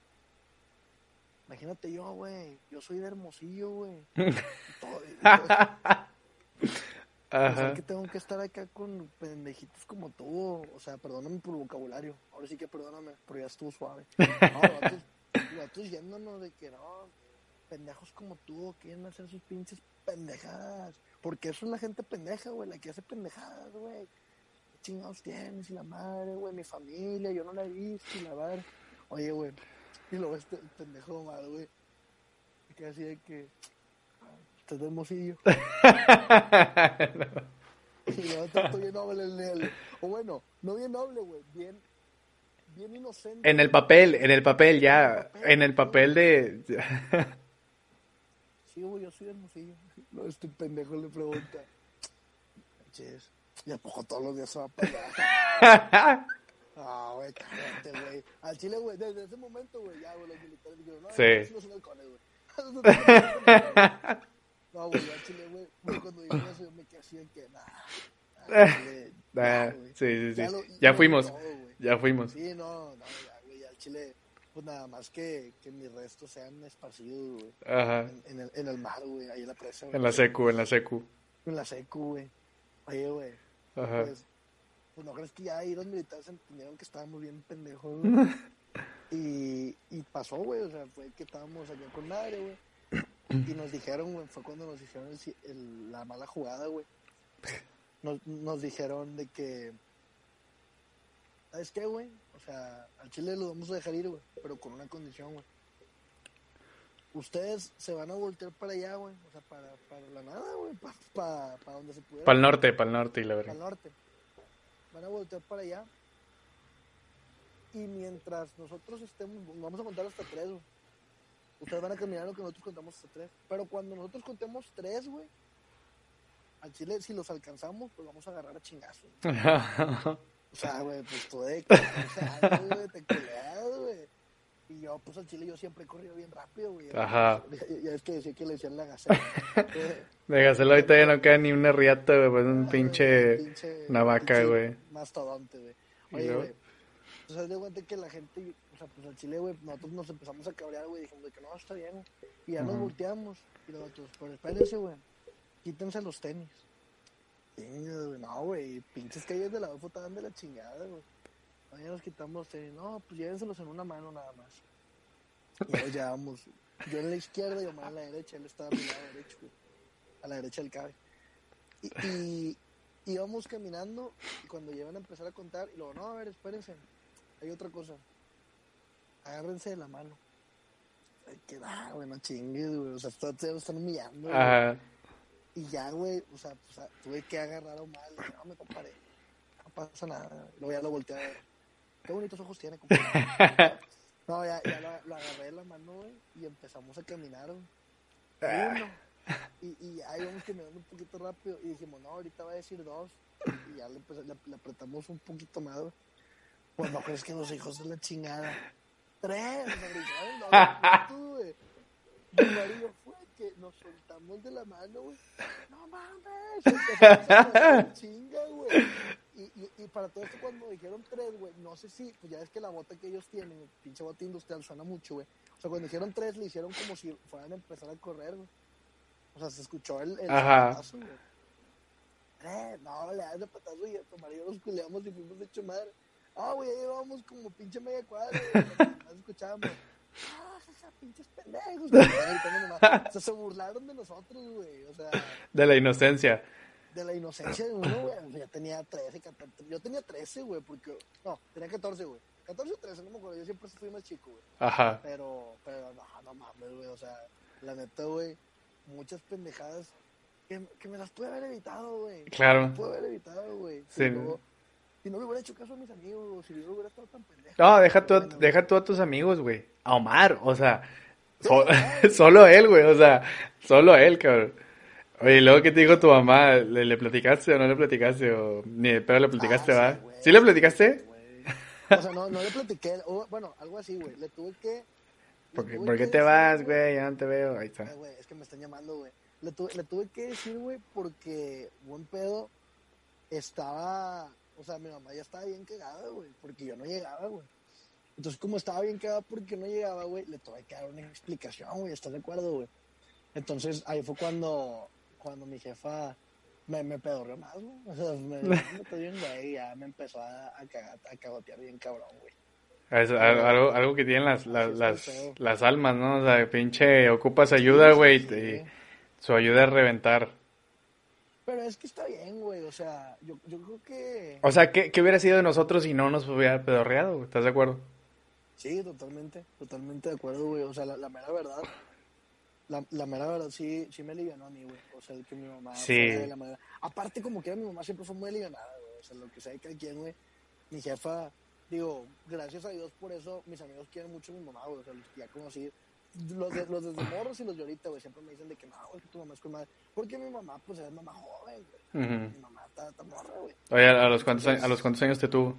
Imagínate yo, güey, yo soy de Hermosillo, güey. [LAUGHS] Y todo- y todo- Pensar Ajá. que tengo que estar acá con pendejitos como tú. O sea, perdóname por el vocabulario. Ahora sí que perdóname, pero ya estuvo suave. [LAUGHS] No, vatos, vatos yéndonos de que no, pendejos como tú quieren hacer sus pinches pendejadas. Porque eso es la gente pendeja, güey, la que hace pendejadas, güey. ¿Qué chingados tienes? Y la madre, güey, mi familia, yo no la he visto, y la madre. Oye, güey, y luego este pendejo mal, güey. Queda así de que. "Ah, Estás de hermosillo. Y luego tanto bien noble el Nel. O bueno, no bien noble, güey. Bien, bien inocente. En el papel, en el papel ya, en el papel de... Sí, güey, yo soy hermosillo. No, este pendejo le pregunta. Ches, ¿y a poco todos los días se va allá? Ah, güey, cállate, güey. Al chile, güey, desde ese momento, güey, ya, güey, los militares dijeron, no, Sí. no no halcones. No, güey, al chile, güey, [LAUGHS] cuando eso, yo me quedé así de que, nah. al [LAUGHS] chile, ya, Ah, güey. sí, sí, sí. Ya lo- Ya fuimos, todo, ya fuimos. Sí, no, no, ya, güey, al chile, pues nada más que, que mis restos sean esparcidos, güey. Ajá. En, en el, en el mar, güey, ahí en la presa, güey. En la secu, en la secu. En la secu, güey. Oye, güey, Ajá. pues, pues no crees que ya ahí los militares entendieron que estábamos bien pendejos, güey. [LAUGHS] Y, y pasó, güey, o sea, fue que estábamos allá con madre, güey. Y nos dijeron, güey, fue cuando nos dijeron el, el- la mala jugada, güey. Nos, nos dijeron de que, ¿sabes qué, güey? O sea, al Chile lo vamos a dejar ir, güey, pero con una condición, güey. ustedes se van a voltear para allá, güey. O sea, para, para la nada, güey. Para, para, para donde se pudiera. Para el norte, para el norte y la Para el verdad. norte. Van a voltear para allá. Y mientras nosotros estemos, vamos a contar hasta tres, güey. Ustedes van a caminar lo que nosotros contamos hasta tres. Pero cuando nosotros contemos tres, güey, al chile, si los alcanzamos, pues vamos a agarrar a chingazos. [LAUGHS] O sea, güey, pues tú de 14 años, güey, te culeas, güey. Y yo, pues al chile, yo siempre he corrido bien rápido, güey. Ajá. [LAUGHS] Ya, es que decía que le decían la gacela. [LAUGHS] Eh, Déjaselo ahorita ya no queda ni una riata, güey, pues un Ah, pinche pinche- una vaca, güey. Mastodonte, güey. Oye, güey. Pues haz de cuenta que la gente, o sea, pues al chile, güey, nosotros nos empezamos a cabrear, güey. Dijimos de que no, está bien, güey. Y ya nos volteamos. Y los otros, pero espérense, güey. Quítense los tenis. No, güey. Pinches calles de la UFO estaban de la chingada, güey. No, ya nos quitamos los tenis. No, pues llévenselos en una mano nada más. Y nos llevamos. Yo en la izquierda y Omar en la derecha. Él estaba a mi lado derecho, güey. A la derecha del cabe. Y, y íbamos caminando y cuando llevan a empezar a contar, y luego, no, a ver, espérense, hay otra cosa. Agárrense de la mano. Ay, que da, güey, no chingues, güey. O sea, te lo están humillando. güey. Ajá. Y ya, güey, o sea, pues, ah, tuve que agarrar a Omar. Dije, no, me comparé. No pasa nada. Luego ya lo volteé a ver. Qué bonitos ojos tiene, compadre. [LAUGHS] No, ya, ya lo, lo agarré de la mano, güey, y empezamos a caminar, güey. Uno. Y, y ya íbamos caminando un poquito rápido. Y dijimos, no, ahorita va a decir dos. Y ya le, empecé- le, le apretamos un poquito más, güey. Pues no crees que los hijos de la chingada. Tres, dos [LAUGHS] puntos, güey. Mi marido fue que nos soltamos de la mano, güey. No mames. Chinga, güey. Y, y, y para todo esto, cuando dijeron tres, güey, no sé si, pues ya es que la bota que ellos tienen, el pinche bote industrial, suena mucho, güey. O sea, cuando dijeron tres, le hicieron como si fueran a empezar a correr, güey. O sea, se escuchó el, el Ajá. zapatazo, güey. Eh, no, le das de patazo y a tu marido nos culeamos y fuimos de hecho madre. Ah, güey, ya llevábamos como pinche media cuadra. Nos [LAUGHS] escuchábamos. Ah, ja, pinches pendejos. güey. O sea, se burlaron de nosotros, güey. O sea, De la inocencia. de la inocencia de uno, güey. O sea, ya tenía 13, 14. Yo tenía 13, güey, porque. No, tenía 14, güey. 14 o 13, no me acuerdo. Yo siempre fui más chico, güey. Ajá. Pero, pero no, no mames, güey. O sea, la neta, güey. Muchas pendejadas que, que me las pude haber evitado, güey. Claro. Pude haber evitado, güey. Sí. Si, no, si no le hubiera hecho caso a mis amigos, si no hubiera estado tan pendejo. No, deja tú, bueno, deja tú a tus amigos, güey. A Omar, o sea, so- [LAUGHS] solo él, güey, o sea, solo él, cabrón. Oye, y luego que te dijo tu mamá, ¿le, le platicaste o no le platicaste? O ni de pedo le platicaste, Ah, va? sí, güey. ¿Sí le platicaste? güey. O sea, no, no le platiqué. o, bueno, algo así, güey. Le tuve que. ¿Por qué, por qué te decir, vas, güey? Ya no te veo. Ahí Eh, está. güey, es que me están llamando, güey. Le, tuve- le tuve que decir, güey, porque buen pedo estaba, o sea, mi mamá ya estaba bien cagada, güey, porque yo no llegaba, güey. Entonces, como estaba bien cagada porque no llegaba, güey, le tuve que dar una explicación, güey, ¿estás de acuerdo, güey? Entonces, ahí fue cuando, cuando mi jefa me, me pedorreó más, güey. O sea, me "Me [LAUGHS] bien, güey, y ya me empezó a, a, cagar, a cagotear bien cabrón, güey. Es al- algo, algo que tienen las, las, las, almas, ¿no? O sea, pinche, ocupas ayuda, güey, y su ayuda es reventar. Pero es que está bien, güey, o sea, yo, yo creo que... O sea, ¿qué, qué hubiera sido de nosotros si no nos hubiera pedorreado, güey? ¿Estás de acuerdo? Sí, totalmente, totalmente de acuerdo, güey. O sea, la, la mera verdad, la, la mera verdad sí, sí me alivianó a mí, güey. O sea, el que mi mamá Sí. de la manera. Aparte, como que mi mamá siempre fue muy alivianada, güey. O sea, lo que sea de cada quien, güey. Mi jefa, digo, gracias a Dios por eso, mis amigos quieren mucho a mi mamá, güey. O sea, los que ya conocí. Los, de, los desde morros y los de ahorita, güey, siempre me dicen de que no, güey, que tu mamá es con madre. Porque mi mamá, pues, es mamá joven, güey. Ujú. Mi mamá está, está morra, güey. Oye, ¿a los cuántos, años- a los cuántos años te tuvo?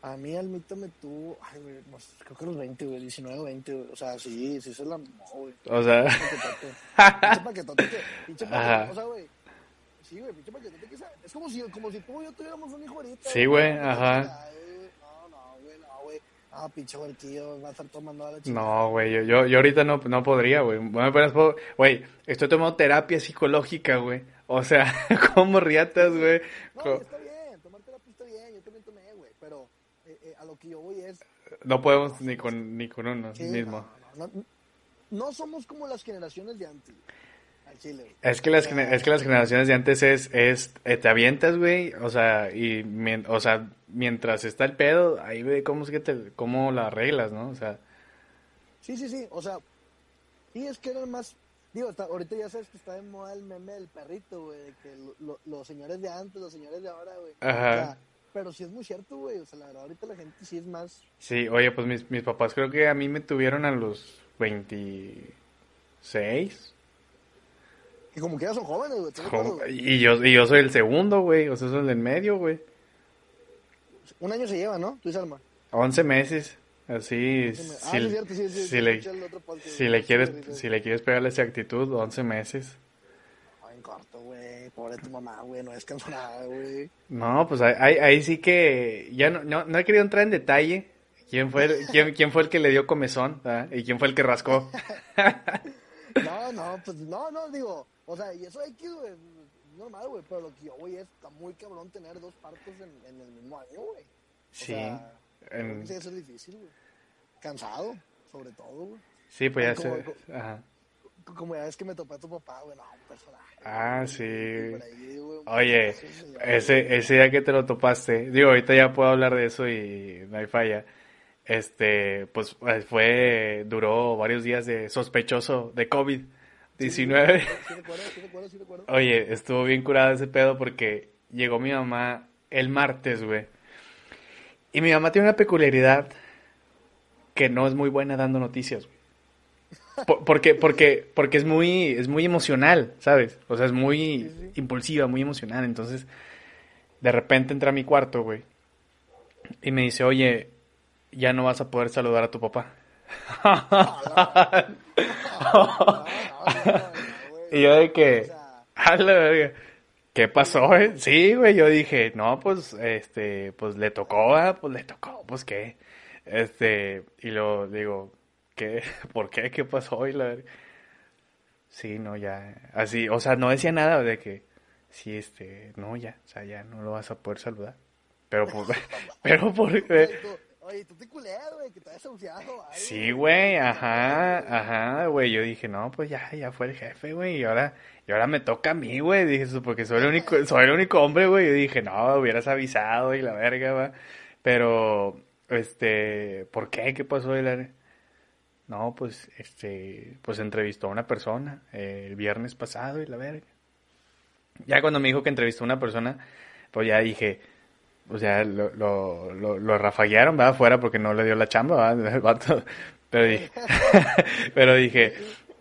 A mí Almita me tuvo, ay, güey, no creo que los 20, güey, 19 o 20, güey. O sea, sí, sí se la mamó, güey. O sea. Pinche paquetote que, pinche [LAUGHS] paquetote, o sea, güey. Sí, güey, pinche paquetote que. Es como si, como si tú y yo tuviéramos un hijo ahorita. Sí, güey, ajá. ay, güey, No, no, güey, no, güey. Ah, pinche huerquillo, va a estar tomando a la chica. no, güey, yo, yo, yo ahorita no, no podría, güey. Güey, estoy tomando terapia psicológica, güey. O sea, [LAUGHS] como riatas, güey. No, Co- está bien, tomar terapia está bien, yo también tomé, güey. Pero eh, eh, a lo que yo voy es. No podemos ni con, ni con uno sí, mismo. No, no, no, no somos como las generaciones de antes, güey. Es que las, es que las generaciones de antes es, es eh, te avientas, güey, o sea, y o sea, mientras está el pedo, ahí ve cómo es que te, cómo la arreglas, ¿no? O sea, Sí, sí, sí. O sea, Sí, es que eran más. Digo, está- ahorita ya sabes que está de moda el meme del perrito, güey. De que lo- lo- los señores de antes, los señores de ahora, güey. Ajá. O sea, pero sí es muy cierto, güey. O sea, la verdad, ahorita la gente sí es más. Sí, oye, pues mis, mis papás creo que a mí me tuvieron a los 26. Que como que ya son jóvenes, güey. Y yo, y yo soy el segundo, güey. O sea, soy el del medio, güey. Un año se lleva, ¿no? Tú y Salma. 11 meses. Así, Ah, si, le, si le quieres, si le quieres pegar esa actitud, 11 meses. Ay, en corto, güey. Pobre tu mamá, güey. No descansa nada, güey. No, pues ahí, ahí, ahí sí que ya no, no, no he querido entrar en detalle. ¿Quién fue, el, quién, quién fue el que le dio comezón? ¿verdad? ¿Y quién fue el que rascó? [LAUGHS] No, no, pues no, no, digo. O sea, y eso hay que, güey. es Normal, güey. Pero lo que yo, güey, es está muy cabrón tener dos partos en, en el mismo año, güey. Sí. sea, En- debe ser difícil, güey. Cansado, sobre todo, güey. Sí, pues ya Como- sé. Ajá. Como ya es que me topé a tu papá, güey. No, un personaje. Ah, güey, sí. por ahí, güey, Oye, señor, ese, güey. ese día que te lo topaste, digo, ahorita ya puedo hablar de eso y no hay falla. Este, pues eh, fue, duró varios días de sospechoso de COVID-19. Sí recuerdo, sí recuerdo, sí. [LAUGHS] Oye, estuvo bien curado ese pedo porque llegó mi mamá el martes, güey. Y mi mamá tiene una peculiaridad que no es muy buena dando noticias, güey. Por- porque, porque, porque es muy, es muy emocional, ¿sabes? O sea, es muy impulsiva, muy emocional. Entonces, de repente entra a mi cuarto, güey. Y me dice, oye, ya no vas a poder saludar a tu papá. Y yo de que, O sea, a la verga, ¿qué pasó, eh? Sí, güey, yo dije, no, pues, este, pues le tocó, ¿verdad? Pues le tocó, pues qué. Este, y lo digo, ¿qué? [LAUGHS] ¿Por qué? ¿Qué pasó? Y la verga. Sí, no, ya, así, o sea, no decía nada de que, sí, este, no, ya, o sea, ya no lo vas a poder saludar. Pero por, [LAUGHS] pero por, oye, tú te culero, güey, que te hayas algo, Sí, güey, ajá, ajá, güey. Yo dije, no, pues ya, ya fue el jefe, güey. Y ahora, y ahora me toca a mí, güey. Dije, "Eso porque soy el único, soy el único hombre, güey. Yo dije, no, hubieras avisado y la verga, va. Pero, este, ¿por qué? ¿Qué pasó? La- No, pues, este, pues entrevistó a una persona eh, el viernes pasado y la verga. Ya cuando me dijo que entrevistó a una persona, pues ya dije, o sea, lo, lo, lo, lo rafaguearon, ¿verdad? Afuera porque no le dio la chamba, ¿verdad? [LAUGHS] El vato. Pero dije, [LAUGHS] pero dije,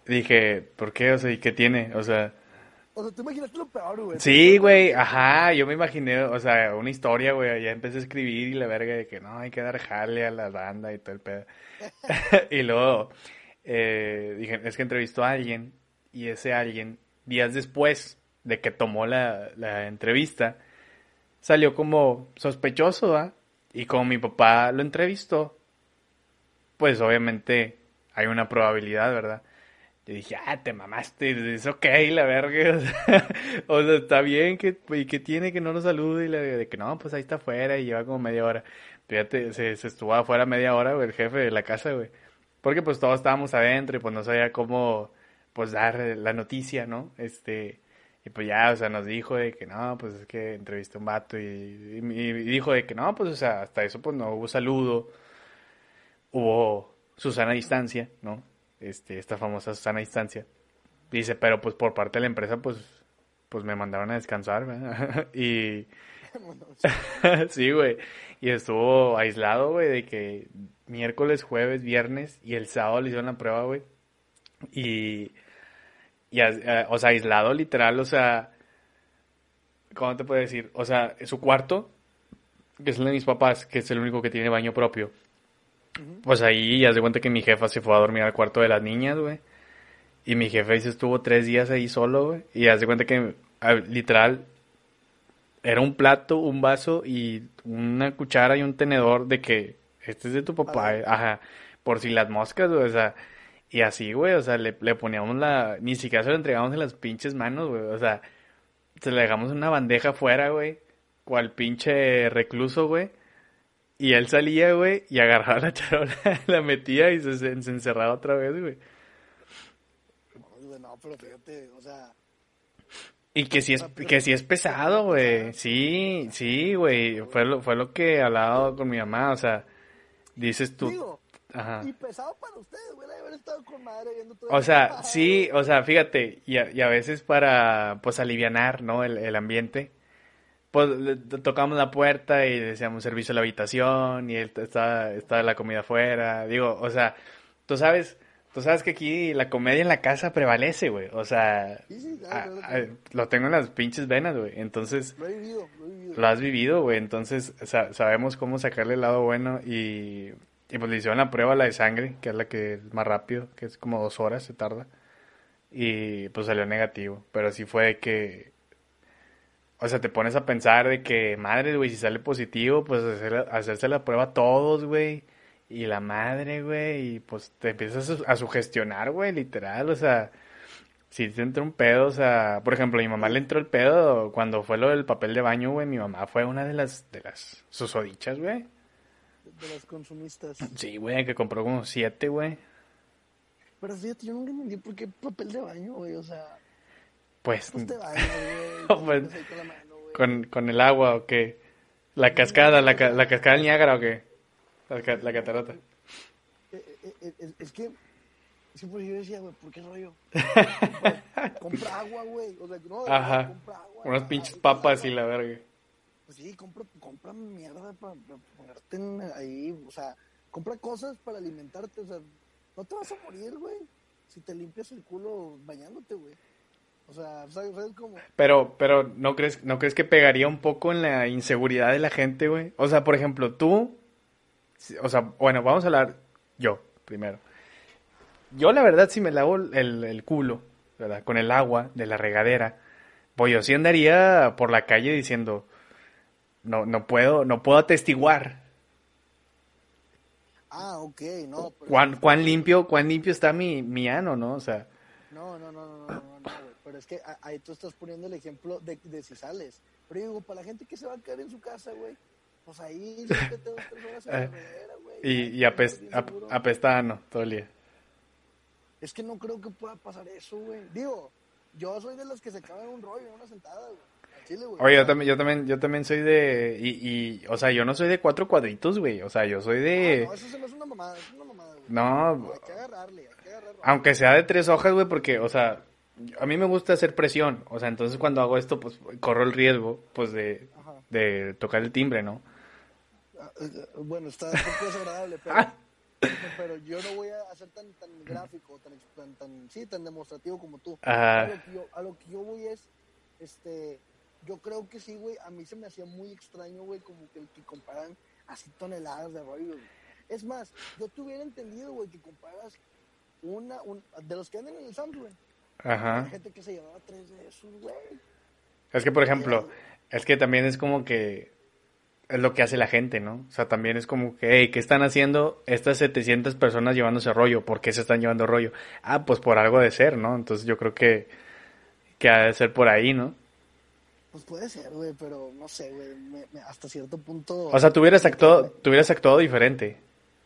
dije, ¿por qué? O sea, ¿y qué tiene? O sea, O sea, tú imaginaste lo peor, güey. sí, güey, ajá, yo me imaginé, o sea, una historia, güey, ya empecé a escribir y la verga de que no, hay que dar jale a la banda y todo el pedo. [LAUGHS] y luego, eh, dije, es que entrevistó a alguien y ese alguien, días después de que tomó la, la entrevista, salió como sospechoso, ¿ah? Y como mi papá lo entrevistó, pues obviamente hay una probabilidad, ¿verdad? Yo dije, ah, te mamaste, es ok, la verga. [LAUGHS] O sea, está bien, que, y que tiene que no nos salude. Y la de que no, pues ahí está afuera y lleva como media hora. Fíjate, se, se estuvo afuera media hora, güey, el jefe de la casa, güey. Porque pues todos estábamos adentro y pues no sabía cómo, pues dar la noticia, ¿no? Este, y pues ya, o sea, nos dijo de que no, pues es que entrevisté a un vato y, y- dijo de que no, pues o sea, hasta eso pues no hubo saludo, hubo Susana Distancia, ¿no? Este, esta famosa Susana Distancia. Dice, pero pues por parte de la empresa, pues, pues me mandaron a descansar, ¿verdad? [LAUGHS] y [LAUGHS] sí, güey. Y estuvo aislado, güey, de que miércoles, jueves, viernes y el sábado le hicieron la prueba, güey. Y, y, eh, o sea, aislado literal, o sea, ¿cómo te puedo decir? O sea, su cuarto, que es el de mis papás, que es el único que tiene baño propio. Pues ahí ya se cuenta que mi jefa se fue a dormir al cuarto de las niñas, güey. Y mi jefe se estuvo tres días ahí solo, güey. Y ya se cuenta que, ah, literal, era un plato, un vaso y una cuchara y un tenedor de que este es de tu papá, Ah. eh, ajá, por si las moscas, o sea, y así, güey, o sea, le, le poníamos la, ni siquiera se lo entregamos en las pinches manos, güey, o sea, se le dejamos una bandeja afuera, güey, cual pinche recluso, güey, y él salía, güey, y agarraba la [LAUGHS] charola, la metía y se, se, encerraba otra vez, güey. No, pero fíjate, o sea, Y que sí es, Ah, que sí es pesado, güey. Sí, sí, güey. Fue lo, fue lo que hablaba con mi mamá, o sea, dices tú. digo, Ajá. Y pesado para ustedes, güey, haber estado con madre viendo todo O sea, [LAUGHS] sí, o sea, fíjate, y a, y a veces para, pues, alivianar, ¿no? El, el ambiente, pues, le to- tocamos la puerta y decíamos servicio a la habitación y él está, está la comida afuera. Digo, o sea, tú sabes, tú sabes que aquí la comedia en la casa prevalece, güey. O sea, Sí, sí, a- claro, a- claro. lo tengo en las pinches venas, güey. Entonces, Lo he vivido, lo he vivido. lo has vivido, güey. Entonces, sa- sabemos cómo sacarle el lado bueno y, y pues le hicieron la prueba, la de sangre, que es la que es más rápido, que es como dos horas se tarda. Y pues salió negativo. Pero sí fue de que, o sea, te pones a pensar de que, madre, güey, si sale positivo, pues hacer- hacerse la prueba a todos, güey. Y la madre, güey, y pues te empiezas a su- a sugestionar, güey, literal, o sea, si te entra un pedo, o sea, por ejemplo, a mi mamá le entró el pedo cuando fue lo del papel de baño, güey, mi mamá fue una de las, de las susodichas, güey. De las consumistas. Sí, güey, que compró como siete, güey. Pero fíjate, yo nunca entendí por qué papel de baño, güey. O sea, Pues, pues te [LAUGHS] bañas, güey. Pues, con la mano, güey. con, con el agua o qué. La cascada, la, ca- la cascada del Niágara o qué. La, ca- la catarata. Eh, eh, eh, es, es que siempre yo decía, güey, ¿por qué rollo? [LAUGHS] compra, agua, güey. O sea, no, Ajá. compra agua. Unas pinches papas y la verga. Pues sí, compra, compra mierda para, ponerte ahí. O sea, compra cosas para alimentarte. O sea, no te vas a morir, güey. Si te limpias el culo bañándote, güey. O sea, ¿sabes, ¿sabes cómo? Pero, pero, ¿no crees, ¿no crees que pegaría un poco en la inseguridad de la gente, güey? O sea, por ejemplo, tú, o sea, bueno, vamos a hablar yo primero. Yo, la verdad, si me lavo el, el culo, ¿verdad? Con el agua de la regadera, pues yo sí andaría por la calle diciendo, no, no puedo, no puedo atestiguar Ah, ok, no. pero- cuán, cuán limpio, cuán limpio está mi, mi ano, ¿no? O sea, No, no, no, no, no, no, güey. Pero es que a- ahí tú estás poniendo el ejemplo de, de si sales. Pero digo, para la gente que se va a quedar en su casa, güey, pues ahí límpiate dos, tres horas en la [LAUGHS] regadera, güey. y, y apest- ap- apesta ano todo el día. Es que no creo que pueda pasar eso, güey. Digo, yo soy de los que se acaban un rollo en una sentada, güey. Oye, yo también, yo también, yo también soy de, y, y, o sea, yo no soy de cuatro cuadritos, güey, o sea, yo soy ah, de, no, eso se me hace una mamada, es una mamada, güey. no, Hay que agarrarle, hay que agarrarle. aunque sea de tres hojas, güey, porque, o sea, a mí me gusta hacer presión, o sea, entonces cuando hago esto, pues, corro el riesgo, pues, de, Ajá. de tocar el timbre, ¿no? Ah, eh, Bueno, está un poco desagradable, pero, [LAUGHS] Ah. pero yo no voy a hacer tan, tan gráfico, tan, tan, tan, sí, tan demostrativo como tú. Ajá. A, lo que yo, a lo que yo voy es, este, yo creo que sí, güey, a mí se me hacía muy extraño, güey, como que, que comparan así toneladas de rollo, güey. Es más, yo te hubiera entendido, güey, que comparas una, un, de los que andan en el Samsung, güey. Ajá. Hay gente que se llevaba tres de esos, güey. Es que, por ejemplo, es que también es como que es lo que hace la gente, ¿no? O sea, también es como que, hey, ¿qué están haciendo estas 700 personas llevándose rollo? ¿Por qué se están llevando rollo? Ah, pues por algo de ser, ¿no? Entonces yo creo que, que ha de ser por ahí, ¿no? Pues puede ser, güey, pero no sé, güey, hasta cierto punto. O sea, tú hubieras actuado, tú hubieras actuado diferente.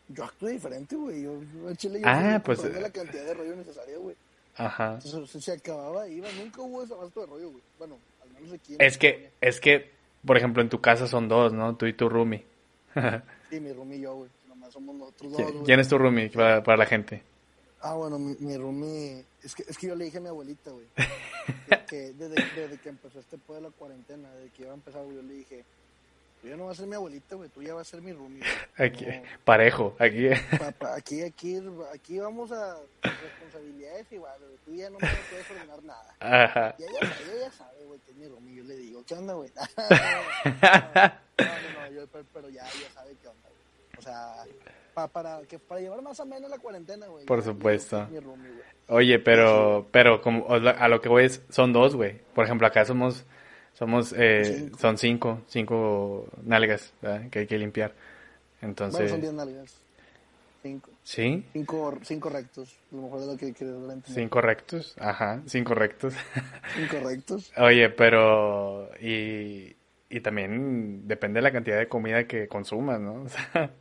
Yo actué diferente, güey. Yo, yo en Chile yo Ah, pues, eh. la cantidad de rollo necesaria, güey. Ajá. Entonces se, acababa, iba. Nunca hubo ese abasto de rollo, güey. Bueno, al menos aquí. en Es que, California. es que, por ejemplo, en tu casa son dos, ¿no? Tú y tu roomie. Sí, mi roomie y yo, güey. Nomás somos nosotros dos, ¿Qui- güey. ¿Quién es tu roomie para, para la gente? Ah, bueno, mi, mi roomie... Es que, es que yo le dije a mi abuelita, güey. [LAUGHS] que, desde, desde que empezó este pedo de la cuarentena, desde que iba a empezar, güey, yo le dije... Yo no voy a ser mi abuelita, güey. Tú ya vas a ser mi roomie, güey. [LAUGHS] Aquí, No, parejo, aquí. Pa- pa- aquí, aquí, aquí vamos a responsabilidades igual, güey. Tú ya no me puedes ordenar nada. Ajá. Y ella, ella ya sabe, güey, que es mi roomie. Yo le digo, ¿qué onda, güey? [LAUGHS] no, no, no, yo, pero, pero ya, ya sabe qué onda, güey. O sea, pa- para, que, para llevar más o menos la cuarentena, güey. Por supuesto. es mi roomie. Oye, pero, pero como a lo que voy es, son dos, güey. Por ejemplo, acá somos, somos, eh, Cinco. son cinco, cinco nalgas, ¿verdad? Que hay que limpiar. Entonces, Bueno, son 10 nalgas. Cinco. ¿sí? Cinco, cinco rectos. A lo mejor de lo que entender. Cinco rectos, ajá, cinco rectos. Cinco rectos. [LAUGHS] Oye, pero, y, y también depende de la cantidad de comida que consumas, ¿no? [LAUGHS] O sea,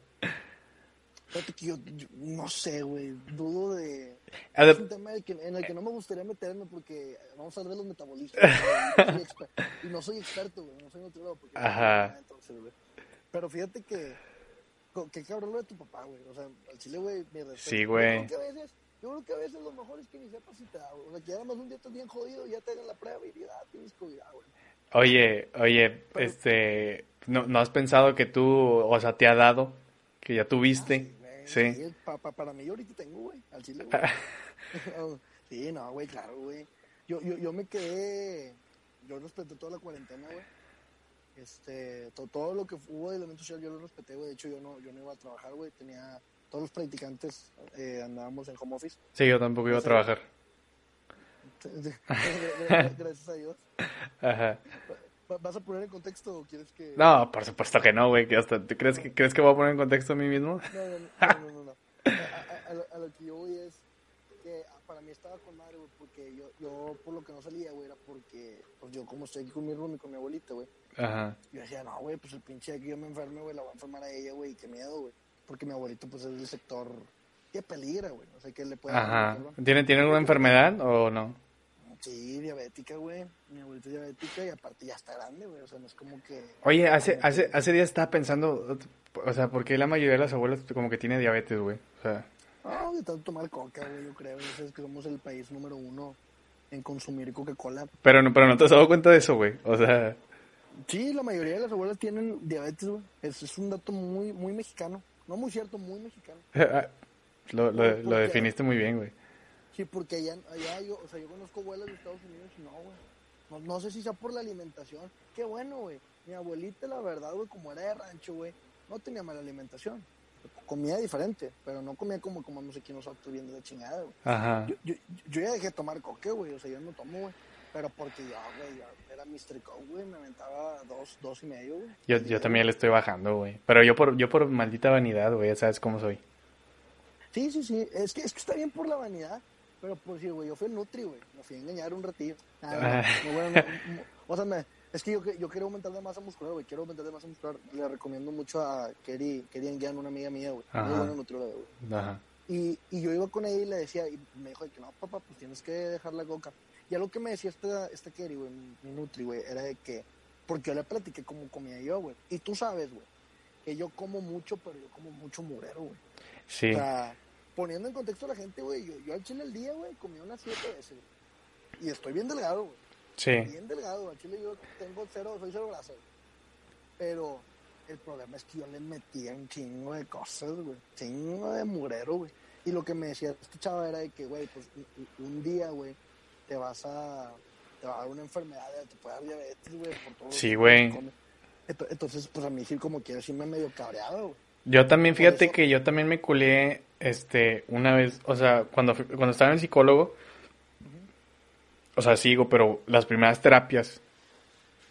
Fíjate que yo, yo no sé, güey. Dudo de. a Es un tema que- en el que no me gustaría meterme porque vamos a hablar de los metabolismos. [LAUGHS] y no soy experto, güey. No soy nutriólogo. Porque Ajá. entonces, güey. Pero fíjate que qué cabrón lo de tu papá, güey. O sea, al chile, güey, mi respeto. Sí, güey. Yo creo que a veces, lo mejor es que ni sepas si te da. O sea, que ya más un día estás bien jodido, ya te hagan la prueba y ya tienes COVID, ah, güey. Oye, oye, este, ¿no, no has pensado que tú, o sea, te ha dado, que ya tuviste? Güey. Sí. pa- pa- para mí yo ahorita tengo, güey, al chile, güey. [LAUGHS] sí, no, güey, claro, güey. Yo, yo, yo me quedé, yo respeté toda la cuarentena, güey. Este, to- todo lo que hubo de elemento social yo lo respeté, güey. De hecho, yo no, yo no iba a trabajar, güey. Tenía, todos los practicantes eh, andábamos en home office. Sí, yo tampoco iba a trabajar. [LAUGHS] Gracias a Dios. Ajá. Va- ¿Vas a poner en contexto o quieres que.? No, por supuesto que no, güey. ¿Tú crees que, crees que voy a poner en contexto a mí mismo? No, no, [LAUGHS] no, no, no, no. A, a- a lo, a lo que yo voy es que para mí estaba con madre, güey, porque yo, yo por lo que no salía, güey, era porque, pues yo como estoy aquí con mi room y con mi abuelita, güey, Ajá. yo decía, no, güey, pues el pinche que yo me enferme, güey, la voy a enfermar a ella, güey, qué miedo, güey, porque mi abuelito, pues es del sector que peligra, güey, o sea, que le puede... Ajá. ¿Tiene, ¿Tiene alguna enfermedad o no? Sí, diabética, güey, mi abuelita es diabética y aparte ya está grande, güey, o sea, no es como que... Oye, hace, hace, hace días estaba pensando, o sea, ¿por qué la mayoría de las abuelas como que tiene diabetes, güey? O sea, No, de tanto tomar coca, güey, yo creo, o sea, es que somos el país número uno en consumir Coca-Cola. pero no, pero no te has dado cuenta de eso, güey. O sea, Sí, la mayoría de las abuelas tienen diabetes, güey. Es, es un dato muy, muy mexicano. No muy cierto, muy mexicano. [LAUGHS] lo, lo, ¿Por lo definiste muy bien, güey. Sí, porque allá, allá yo, o sea, yo conozco abuelas de Estados Unidos y no, güey. No, no sé si sea por la alimentación. Qué bueno, güey. Mi abuelita, la verdad, güey, como era de rancho, güey, no tenía mala alimentación. Comía diferente, pero no comía como comamos aquí nosotros viendo la chingada, güey. Ajá. Yo, yo, yo ya dejé de tomar coque, güey. O sea, yo no tomo, güey. Pero porque yo, güey, era Mr. Coke, güey. Me aventaba dos, dos y medio, güey. Yo, yo también le estoy bajando, güey. Pero yo por, yo por maldita vanidad, güey, ya sabes cómo soy. Sí, sí, sí. Es que, es que está bien por la vanidad. Pero por si, güey, yo fui el Nutri, güey. Me fui a engañar un ratillo. Ah, Ah. no, no, bueno, no, no. o sea, me- es que yo, yo quiero aumentar de masa muscular, güey. Quiero aumentar de masa muscular. Le recomiendo mucho a Keri, Keri Enguian, una amiga mía, güey. Muy buena nutrióloga, güey. Ajá. Y, y yo iba con ella y le decía, y me dijo de que no, papá, pues tienes que dejar la coca. Y algo que me decía esta, esta Keri, güey, mi, mi Nutri, güey, era de que, porque yo le platiqué cómo comía yo, güey. Y tú sabes, güey, que yo como mucho, pero yo como mucho murero, güey. Sí. O sea, poniendo en contexto a la gente, güey, yo, yo al chile al día, güey, comí unas siete veces. Y estoy bien delgado, güey. Sí. Bien delgado, al chile yo tengo cero, soy cero grasa. Pero el problema es que yo le metía un chingo de cosas, güey. Chingo de murero, güey. Y lo que me decía este chavo era de que, güey, pues un, día, güey, te vas a... Te va a dar una enfermedad, te puede dar diabetes, güey, por todo Sí, güey. Entonces, pues a mí sí como quiera, sí me medio cabreado, güey. Yo también, fíjate que yo también me culié, este, una vez, o sea, cuando, cuando estaba en el psicólogo, o sea, sigo, pero las primeras terapias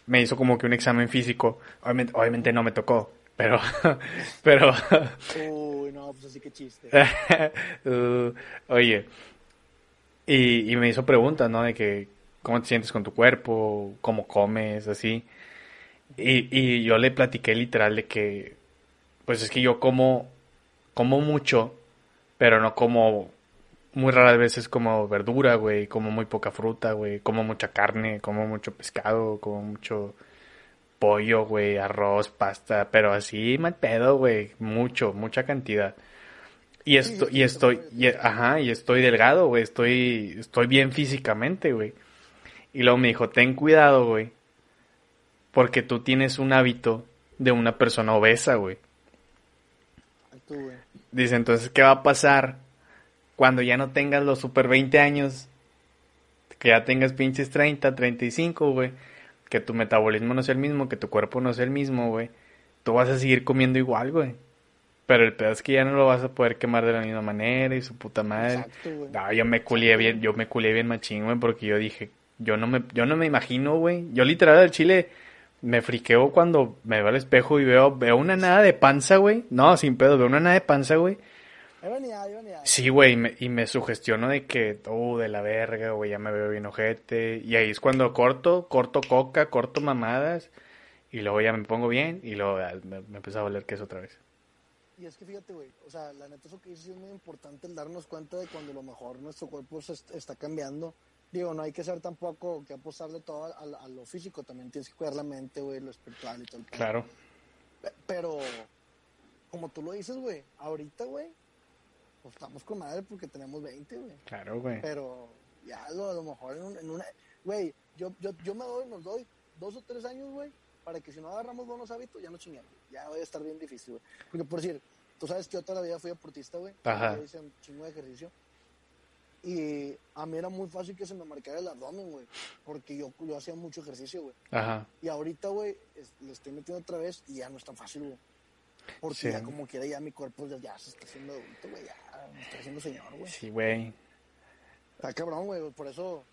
me hizo como que un examen físico. Obviamente, obviamente no me tocó, pero, [LAUGHS] pero, Uy, no, pues así que chiste. Uh, [LAUGHS] oye, y, y me hizo preguntas, ¿no? De que, ¿cómo te sientes con tu cuerpo? ¿Cómo comes? Así. Y, y yo le platiqué literal de que, pues es que yo como, como mucho, pero no como muy raras veces como verdura, güey, como muy poca fruta, güey, como mucha carne, como mucho pescado, como mucho pollo, güey, arroz, pasta, pero así mal pedo, güey, mucho, mucha cantidad. Y esto, y estoy, y, ajá, y estoy delgado, güey, estoy, estoy bien físicamente, güey. Y luego me dijo, ten cuidado, güey, porque tú tienes un hábito de una persona obesa, güey. Tú, güey. Dice, entonces, ¿qué va a pasar cuando ya no tengas los super 20 años? Que ya tengas pinches 30, 35, güey. Que tu metabolismo no sea el mismo, que tu cuerpo no sea el mismo, güey. Tú vas a seguir comiendo igual, güey. Pero el pedo es que ya no lo vas a poder quemar de la misma manera y su puta madre. Exacto, güey. No, yo me culié bien, yo me culié bien machín, güey, porque yo dije, yo no me, yo no me imagino, güey. Yo literal al chile me friqueo cuando me veo al espejo y veo, veo una nada de panza, güey. No, sin pedo, veo una nada de panza, güey. Sí, güey, y me, y me sugestiono de que, oh, de la verga, güey, ya me veo bien ojete. Y ahí es cuando corto, corto coca, corto mamadas. Y luego ya me pongo bien y luego me, me empieza a valer queso otra vez. Y es que fíjate, güey, o sea, la neta, eso que dices es muy importante el darnos cuenta de cuando a lo mejor nuestro cuerpo se est- está cambiando. Digo, no hay que ser tampoco que apostarle todo a, a- a lo físico, también tienes que cuidar la mente, güey, lo espiritual y todo el. Claro. Pe- Pero, como tú lo dices, güey, ahorita, güey, pues estamos con madre porque tenemos 20, güey. Claro, güey. Pero ya lo, a lo mejor en, un- en una... Güey, yo, yo, yo me doy, nos doy dos o tres años, güey, para que si no agarramos buenos hábitos, ya no chingamos. Ya va a estar bien difícil, güey. Porque, por decir, tú sabes que yo toda la vida fui deportista, güey. Ajá. Yo hice un chingo de ejercicio. Y a mí era muy fácil que se me marcara el abdomen, güey. Porque yo, yo hacía mucho ejercicio, güey. Ajá. Y ahorita, güey, es- le estoy metiendo otra vez y ya no es tan fácil, güey. Porque Sí. ya como quiera, ya mi cuerpo ya, ya se está haciendo adulto, güey. Ya me está haciendo señor, güey. Sí, güey. Está cabrón, güey. Por eso,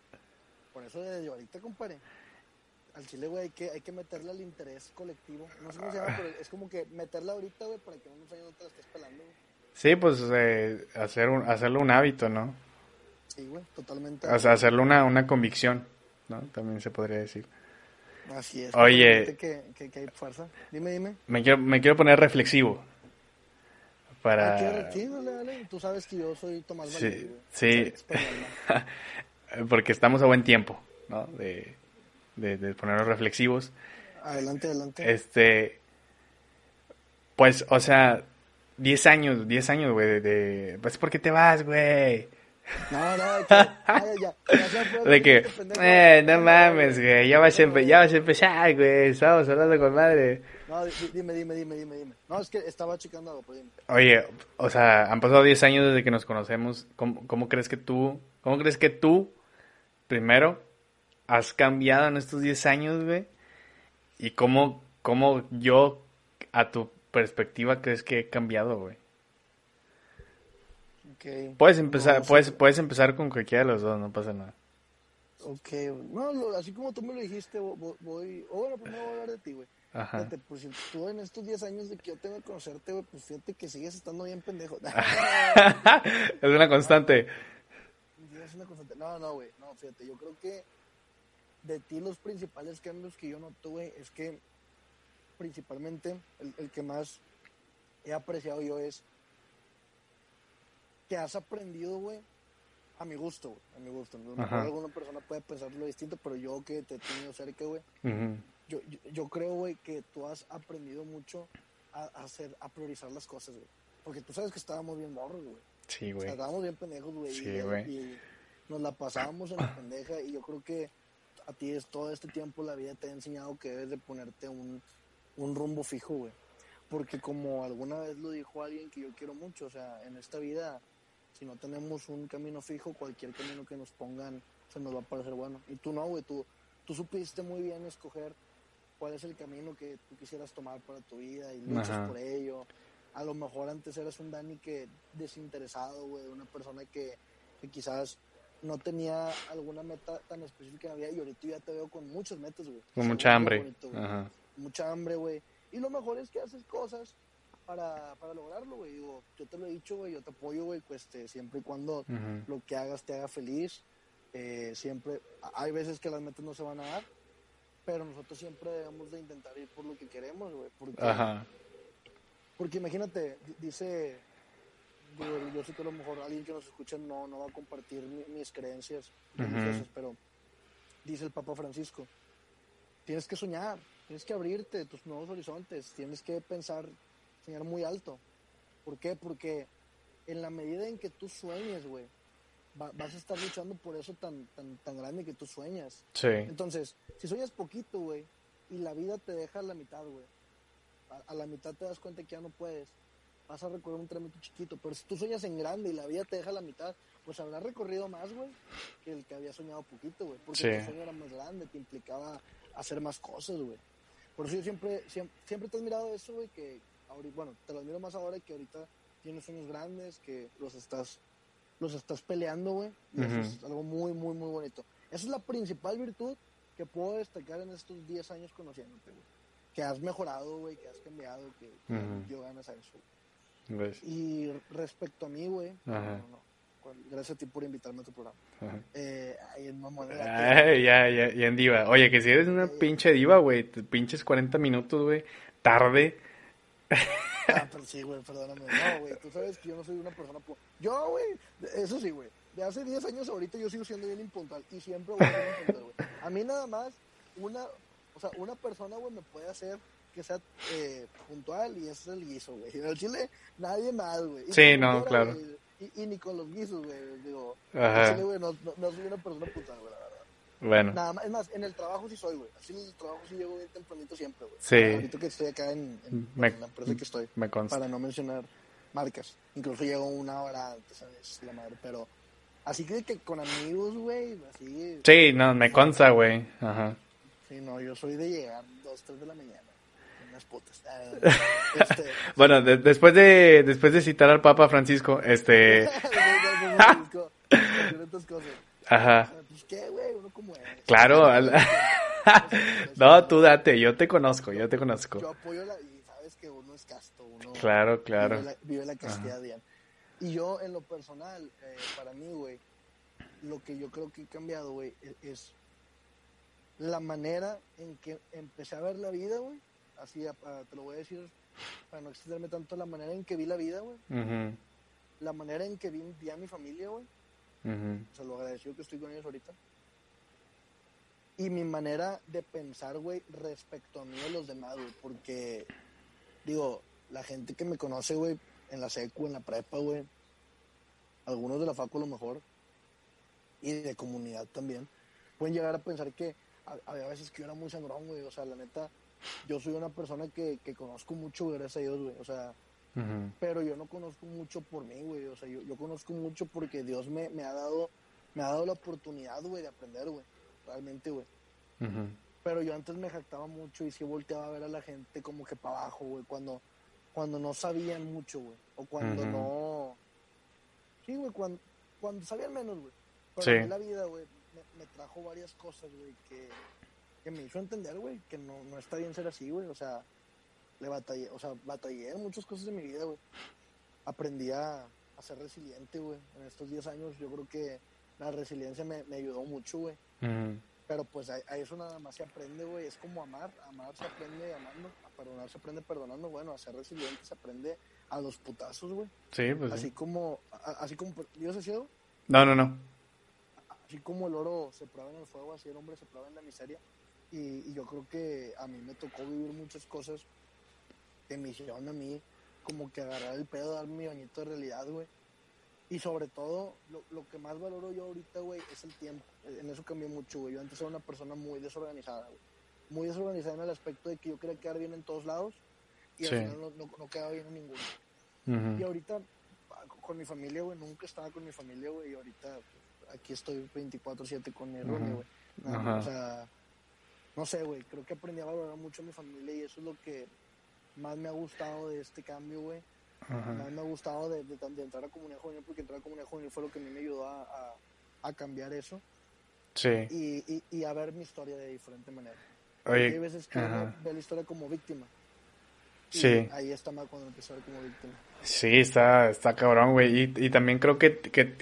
por eso desde ahorita, compadre. Al chile, güey, hay que, hay que meterle al interés colectivo. No sé cómo se llama, pero es como que meterla ahorita, güey, para que en unos años no te la estés pelando, güey. Sí, pues eh, hacer un, hacerlo un hábito, ¿no? Sí, güey, totalmente. O sea, hacerlo una, una convicción, ¿no? También se podría decir. Así es. Oye. Que, que, que hay fuerza. Dime, dime. Me quiero, me quiero poner reflexivo. Para... Ah. Sí, dale, dale. Tú sabes que yo soy Tomás Sí, Valdés, güey. sí. [LAUGHS] Porque estamos a buen tiempo, ¿no? De, de, de ponernos reflexivos. Adelante, adelante. Este, pues, o sea, 10 años, 10 años, güey, de, de- pues, ¿por qué te vas, güey? No, no, de que, ay, ya, ya se fue, [LAUGHS] De que, eh, no mames, güey, ya vas a, ya vas a empezar, güey, estamos hablando con madre. No, di- dime, dime, dime, dime, dime. No, es que estaba checando algo, pero dime. Oye, o sea, han pasado 10 años desde que nos conocemos, ¿cómo, cómo crees que tú, cómo crees que tú, primero, has cambiado en estos 10 años, güey? Y cómo, cómo yo, a tu perspectiva, crees que he cambiado, güey? Ok. Puedes empezar, No, puedes, puedes empezar con cualquiera de los dos, no pasa nada. Ok, no, así como tú me lo dijiste, vo- vo- voy, o bueno, primero voy a hablar de ti, güey. Ajá. Fíjate, pues si tú en estos 10 años de que yo tengo que conocerte, güey, pues fíjate que sigues estando bien pendejo. [LAUGHS] [LAUGHS] es una constante. Es una constante. No, no, güey, no, fíjate, yo creo que de ti los principales cambios que yo noto, güey, es que principalmente el, el que más he apreciado yo es que has aprendido, güey, a mi gusto, güey, a mi gusto. Mejor Ajá. alguna persona puede pensar lo distinto, pero yo que te he tenido cerca, güey, Ujú. yo, yo, yo creo, güey, que tú has aprendido mucho a, a hacer, a priorizar las cosas, güey. Porque tú sabes que estábamos bien morros, güey. Sí, O güey. sea, estábamos bien pendejos, güey. Sí, y, güey. y nos la pasábamos en la pendeja. Y yo creo que a ti es todo este tiempo la vida te ha enseñado que debes de ponerte un, un rumbo fijo, güey. Porque como alguna vez lo dijo alguien que yo quiero mucho, o sea, en esta vida, si no tenemos un camino fijo, cualquier camino que nos pongan se nos va a parecer bueno. Y tú no, güey, tú, tú supiste muy bien escoger cuál es el camino que tú quisieras tomar para tu vida y luchas Ajá. por ello. A lo mejor antes eras un Dani que desinteresado, güey, una persona que, que quizás no tenía alguna meta tan específica en la vida y ahorita ya te veo con muchas metas, güey. Con mucha hambre. bonito. Ajá. Mucha hambre, güey. Y lo mejor es que haces cosas para, para lograrlo, güey. Digo, yo te lo he dicho, güey, yo te apoyo, güey, pues este, siempre y cuando lo que hagas te haga feliz. Eh, siempre, hay veces que las metas no se van a dar, pero nosotros siempre debemos de intentar ir por lo que queremos, güey. Porque, Ajá. porque imagínate, di- dice, digo, yo sé que a lo mejor alguien que nos escucha no, no va a compartir mi- mis creencias religiosas, pero dice el Papa Francisco, tienes que soñar, tienes que abrirte tus nuevos horizontes, tienes que pensar, soñar muy alto. ¿Por qué? Porque en la medida en que tú sueñes, güey, va- vas a estar luchando por eso tan, tan, tan grande que tú sueñas. Sí. Entonces, si sueñas poquito, güey, y la vida te deja a la mitad, güey, a, a la mitad te das cuenta que ya no puedes, vas a recorrer un trámite chiquito, pero si tú sueñas en grande y la vida te deja a la mitad, pues habrás recorrido más, güey, que el que había soñado poquito, güey, porque Sí. tu sueño era más grande, te implicaba hacer más cosas, güey. Por eso yo siempre, siempre, siempre te he admirado eso, güey, que ahorita, bueno, te lo admiro más ahora que ahorita tienes sueños grandes, que los estás, los estás peleando, güey, y eso Ujú. es algo muy, muy, muy bonito. Esa es la principal virtud que puedo destacar en estos 10 años conociéndote, güey. Que has mejorado, güey, que has cambiado, que, que Ujú. dio ganas a eso. Pues, Y respecto a mí, güey, no, no, Gracias a ti por invitarme a tu programa. Eh, ay, la Ay, ya, ya, ya en diva. Oye, que si eres una pinche diva, güey, te pinches 40 minutos, güey, tarde. [LAUGHS] Ah, pero sí, güey, perdóname. No, güey, tú sabes que yo no soy una persona... Yo, güey, eso sí, güey. De hace 10 años ahorita yo sigo siendo bien impuntual y siempre voy a ser impuntual, güey. A mí nada más, una, o sea, una persona, güey, me puede hacer que sea eh, puntual y ese es el guiso, güey. En el chile, nadie más, güey. Sí, no, claro. Y, y ni con los guisos, güey. Digo, chile, güey, no, no, no soy una persona puta, güey, la verdad. Bueno, Nada más, es más, en el trabajo sí soy, güey. Así en el trabajo sí llego bien tempranito siempre, güey. Sí. Ahorita que estoy acá en, en- Me- en la empresa que estoy, me consta. para no mencionar marcas. Incluso llego una hora antes, ¿sabes? La madre, pero... Así que, que con amigos, güey, así... Sí, no, me consta, güey. Ajá. Sí, no, yo soy de llegar dos, tres de la mañana. Unas putas. Ah, [LAUGHS] este... Bueno, de- después de después de citar al Papa Francisco, este, [LAUGHS] [LAUGHS] cosas. ajá, Pues qué, güey, uno como es. claro, no, [LAUGHS] tú date, yo te conozco, yo te Yo conozco. apoyo la... Y sabes que uno es casto, uno... Claro, claro. Vive la, vive la castidad. Y yo, en lo personal, eh, para mí, güey, lo que yo creo que he cambiado, güey, e- es, la manera en que empecé a ver la vida, güey. Así, a- a- te lo voy a decir para no extenderme tanto, la manera en que vi la vida, güey. La manera en que vi, vi a mi familia, güey. Ujú, O sea, lo agradecido que estoy con ellos ahorita. Y mi manera de pensar, güey, respecto a mí y a los demás, güey. Porque, digo, la gente que me conoce, güey, en la secu, en la prepa, güey. Algunos de la facu a lo mejor. Y de comunidad también. Pueden llegar a pensar que ha- había veces que yo era muy sangrón, güey. O sea, la neta, yo soy una persona que, que conozco mucho, gracias a Dios, güey. O sea, pero yo no conozco mucho por mí, güey. O sea, yo, yo conozco mucho porque Dios me, me ha dado me ha dado la oportunidad, güey, de aprender, güey. Realmente, güey. Pero yo antes me jactaba mucho y sí volteaba a ver a la gente como que para abajo, güey, cuando, cuando no sabían mucho, güey. O cuando no... Sí, güey, cuando, cuando sabían menos, güey. Pero Sí. la vida, güey, me, me trajo varias cosas, güey, que, que me hizo entender, güey, que no, no está bien ser así, güey. O sea, le batallé, o sea, batallé en muchas cosas de mi vida, güey. Aprendí a, a ser resiliente, güey. En estos 10 años yo creo que la resiliencia me, me ayudó mucho, güey. Ujú. Pero pues a, a eso nada más se aprende, güey. Es como amar. Amar se aprende amando. A perdonar se aprende perdonando. Bueno, a ser resiliente se aprende a los putazos, güey. Sí, pues Así sí. como, a- así como, Dios es ciego, No, no, no. así como el oro se prueba en el fuego, así el hombre se prueba en la miseria. Y, y yo creo que a mí me tocó vivir muchas cosas me hicieron a mí como que agarrar el pedo, dar mi bañito de realidad, güey. Y sobre todo, lo, lo que más valoro yo ahorita, güey, es el tiempo. En eso cambió mucho, güey. Yo antes era una persona muy desorganizada, güey. Muy desorganizada en el aspecto de que yo quería quedar bien en todos lados y Sí. al final no, no, no quedaba bien en ninguno. Y Ujú. ahorita, ah, con mi familia, güey, nunca estaba con mi familia, güey, y ahorita pues, aquí estoy 24-7 con mi Ujú. güey. Ajá. O sea, no sé, güey, creo que aprendí a valorar mucho a mi familia y eso es lo que más me ha gustado de este cambio, güey. Más me ha gustado de, de, de entrar a comunidad juvenil, porque entrar a comunidad juvenil fue lo que a mí me ayudó a, a, a cambiar eso Sí. y, y, y a ver mi historia de diferente manera. Porque hay Oye, veces que uno ve la historia como víctima. Y Sí. Ahí está mal cuando empezó a ver como víctima. Sí, está, está cabrón, güey. Y, y también creo que, que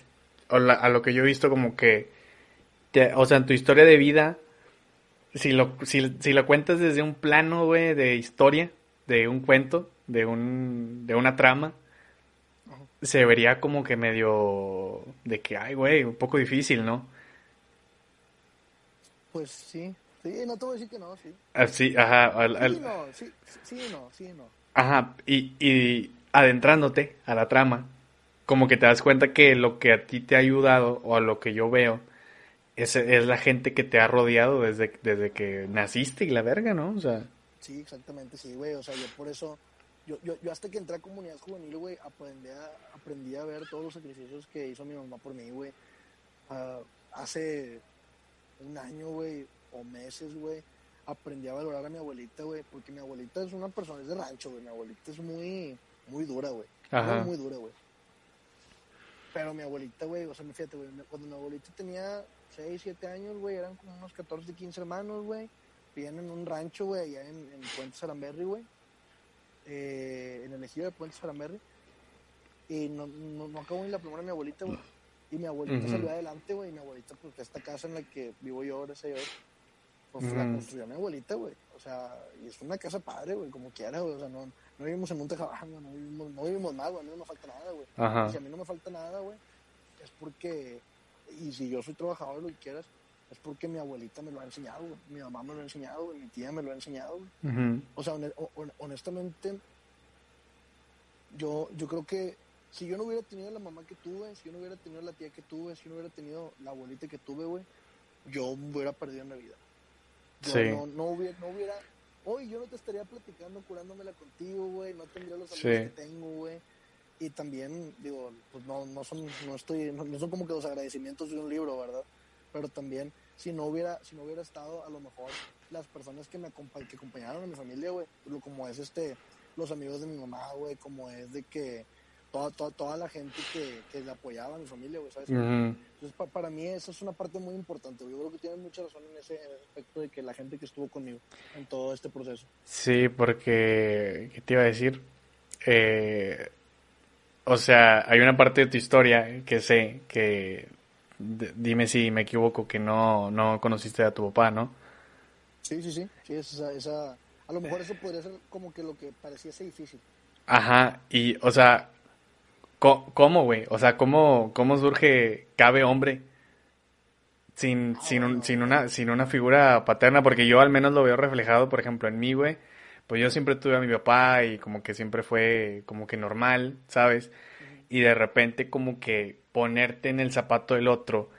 la- a lo que yo he visto como que, te- o sea, en tu historia de vida, si lo, si, si lo cuentas desde un plano, güey, de historia, de un cuento, de un, de una trama, se vería como que medio de que, ay, güey, un poco difícil, ¿no? Pues sí, sí, no te voy a decir que no, sí. Así, ajá, al- al- Sí, no, sí, sí, no, sí, no. Ajá, y, y adentrándote a la trama, como que te das cuenta que lo que a ti te ha ayudado o a lo que yo veo es, es la gente que te ha rodeado desde, desde que naciste y la verga, ¿no? O sea, Sí, exactamente, sí, güey. O sea, yo por eso, yo, yo, yo hasta que entré a comunidad juvenil, güey, aprendí a, aprendí a ver todos los sacrificios que hizo mi mamá por mí, güey. Ah, hace un año, güey, o meses, güey, aprendí a valorar a mi abuelita, güey, porque mi abuelita es una persona, es de rancho, güey. Mi abuelita es muy, muy dura, güey. Ajá. Muy, muy dura, güey. Pero mi abuelita, güey, o sea, fíjate, güey, cuando mi abuelita tenía 6, 7 años, güey, eran como unos 14, 15 hermanos, güey. Vivían en un rancho, güey, allá en, en Puente Saramberry, güey. Eh, en el ejido de Puente Saramberry. Y no, no, no acabó ni la primera mi abuelita, güey. Y mi abuelita salió adelante, güey. Y mi abuelita, pues, esta casa en la que vivo yo, gracias a Dios, pues la Ujú. construyó mi abuelita, güey. O sea, y es una casa padre, güey, como quiera, güey. O sea, no, no vivimos en un tejabán, güey, no vivimos, no vivimos mal, güey. A mí no me falta nada, güey. Y si a mí no me falta nada, güey, es porque, y si yo soy trabajador, lo que quieras, es porque mi abuelita me lo ha enseñado, güey, mi mamá me lo ha enseñado, güey, mi tía me lo ha enseñado. güey. Ujú. O sea, hone- hon- honestamente, yo, yo creo que si yo no hubiera tenido la mamá que tuve, si yo no hubiera tenido la tía que tuve, si yo no hubiera tenido la abuelita que tuve, güey, yo me hubiera perdido en la vida. Yo Sí. no, no hubiera, no hubiera, hoy yo no te estaría platicando curándomela contigo, güey, no tendría los amigos Sí. que tengo, güey. Y también, digo, pues no, no son, no estoy, no, no son como que los agradecimientos de un libro, ¿verdad? Pero también, si no hubiera, si no hubiera estado, a lo mejor, las personas que me que acompañaron a mi familia, güey, como es este, los amigos de mi mamá, güey, como es de que toda, toda, toda la gente que, que le apoyaba a mi familia, güey, ¿sabes? Ujú. Entonces, pa- para mí eso es una parte muy importante, güey. Yo creo que tienes mucha razón en ese, en ese aspecto de que la gente que estuvo conmigo en todo este proceso. Sí, porque, ¿qué te iba a decir? Eh, o sea, hay una parte de tu historia que sé que, dime si me equivoco, que no, no conociste a tu papá, ¿no? Sí, sí, sí. Sí, es esa, esa, a lo mejor eso podría ser como que lo que pareciese difícil. Ajá, y, o sea, ¿cómo, güey? O sea, ¿cómo, cómo surge Cabe Hombre sin, sin, un- sin, una, sin una figura paterna? Porque yo al menos lo veo reflejado, por ejemplo, en mí, güey. Pues yo siempre tuve a mi papá y como que siempre fue como que normal, ¿sabes? Y de repente como que ponerte en el zapato del otro,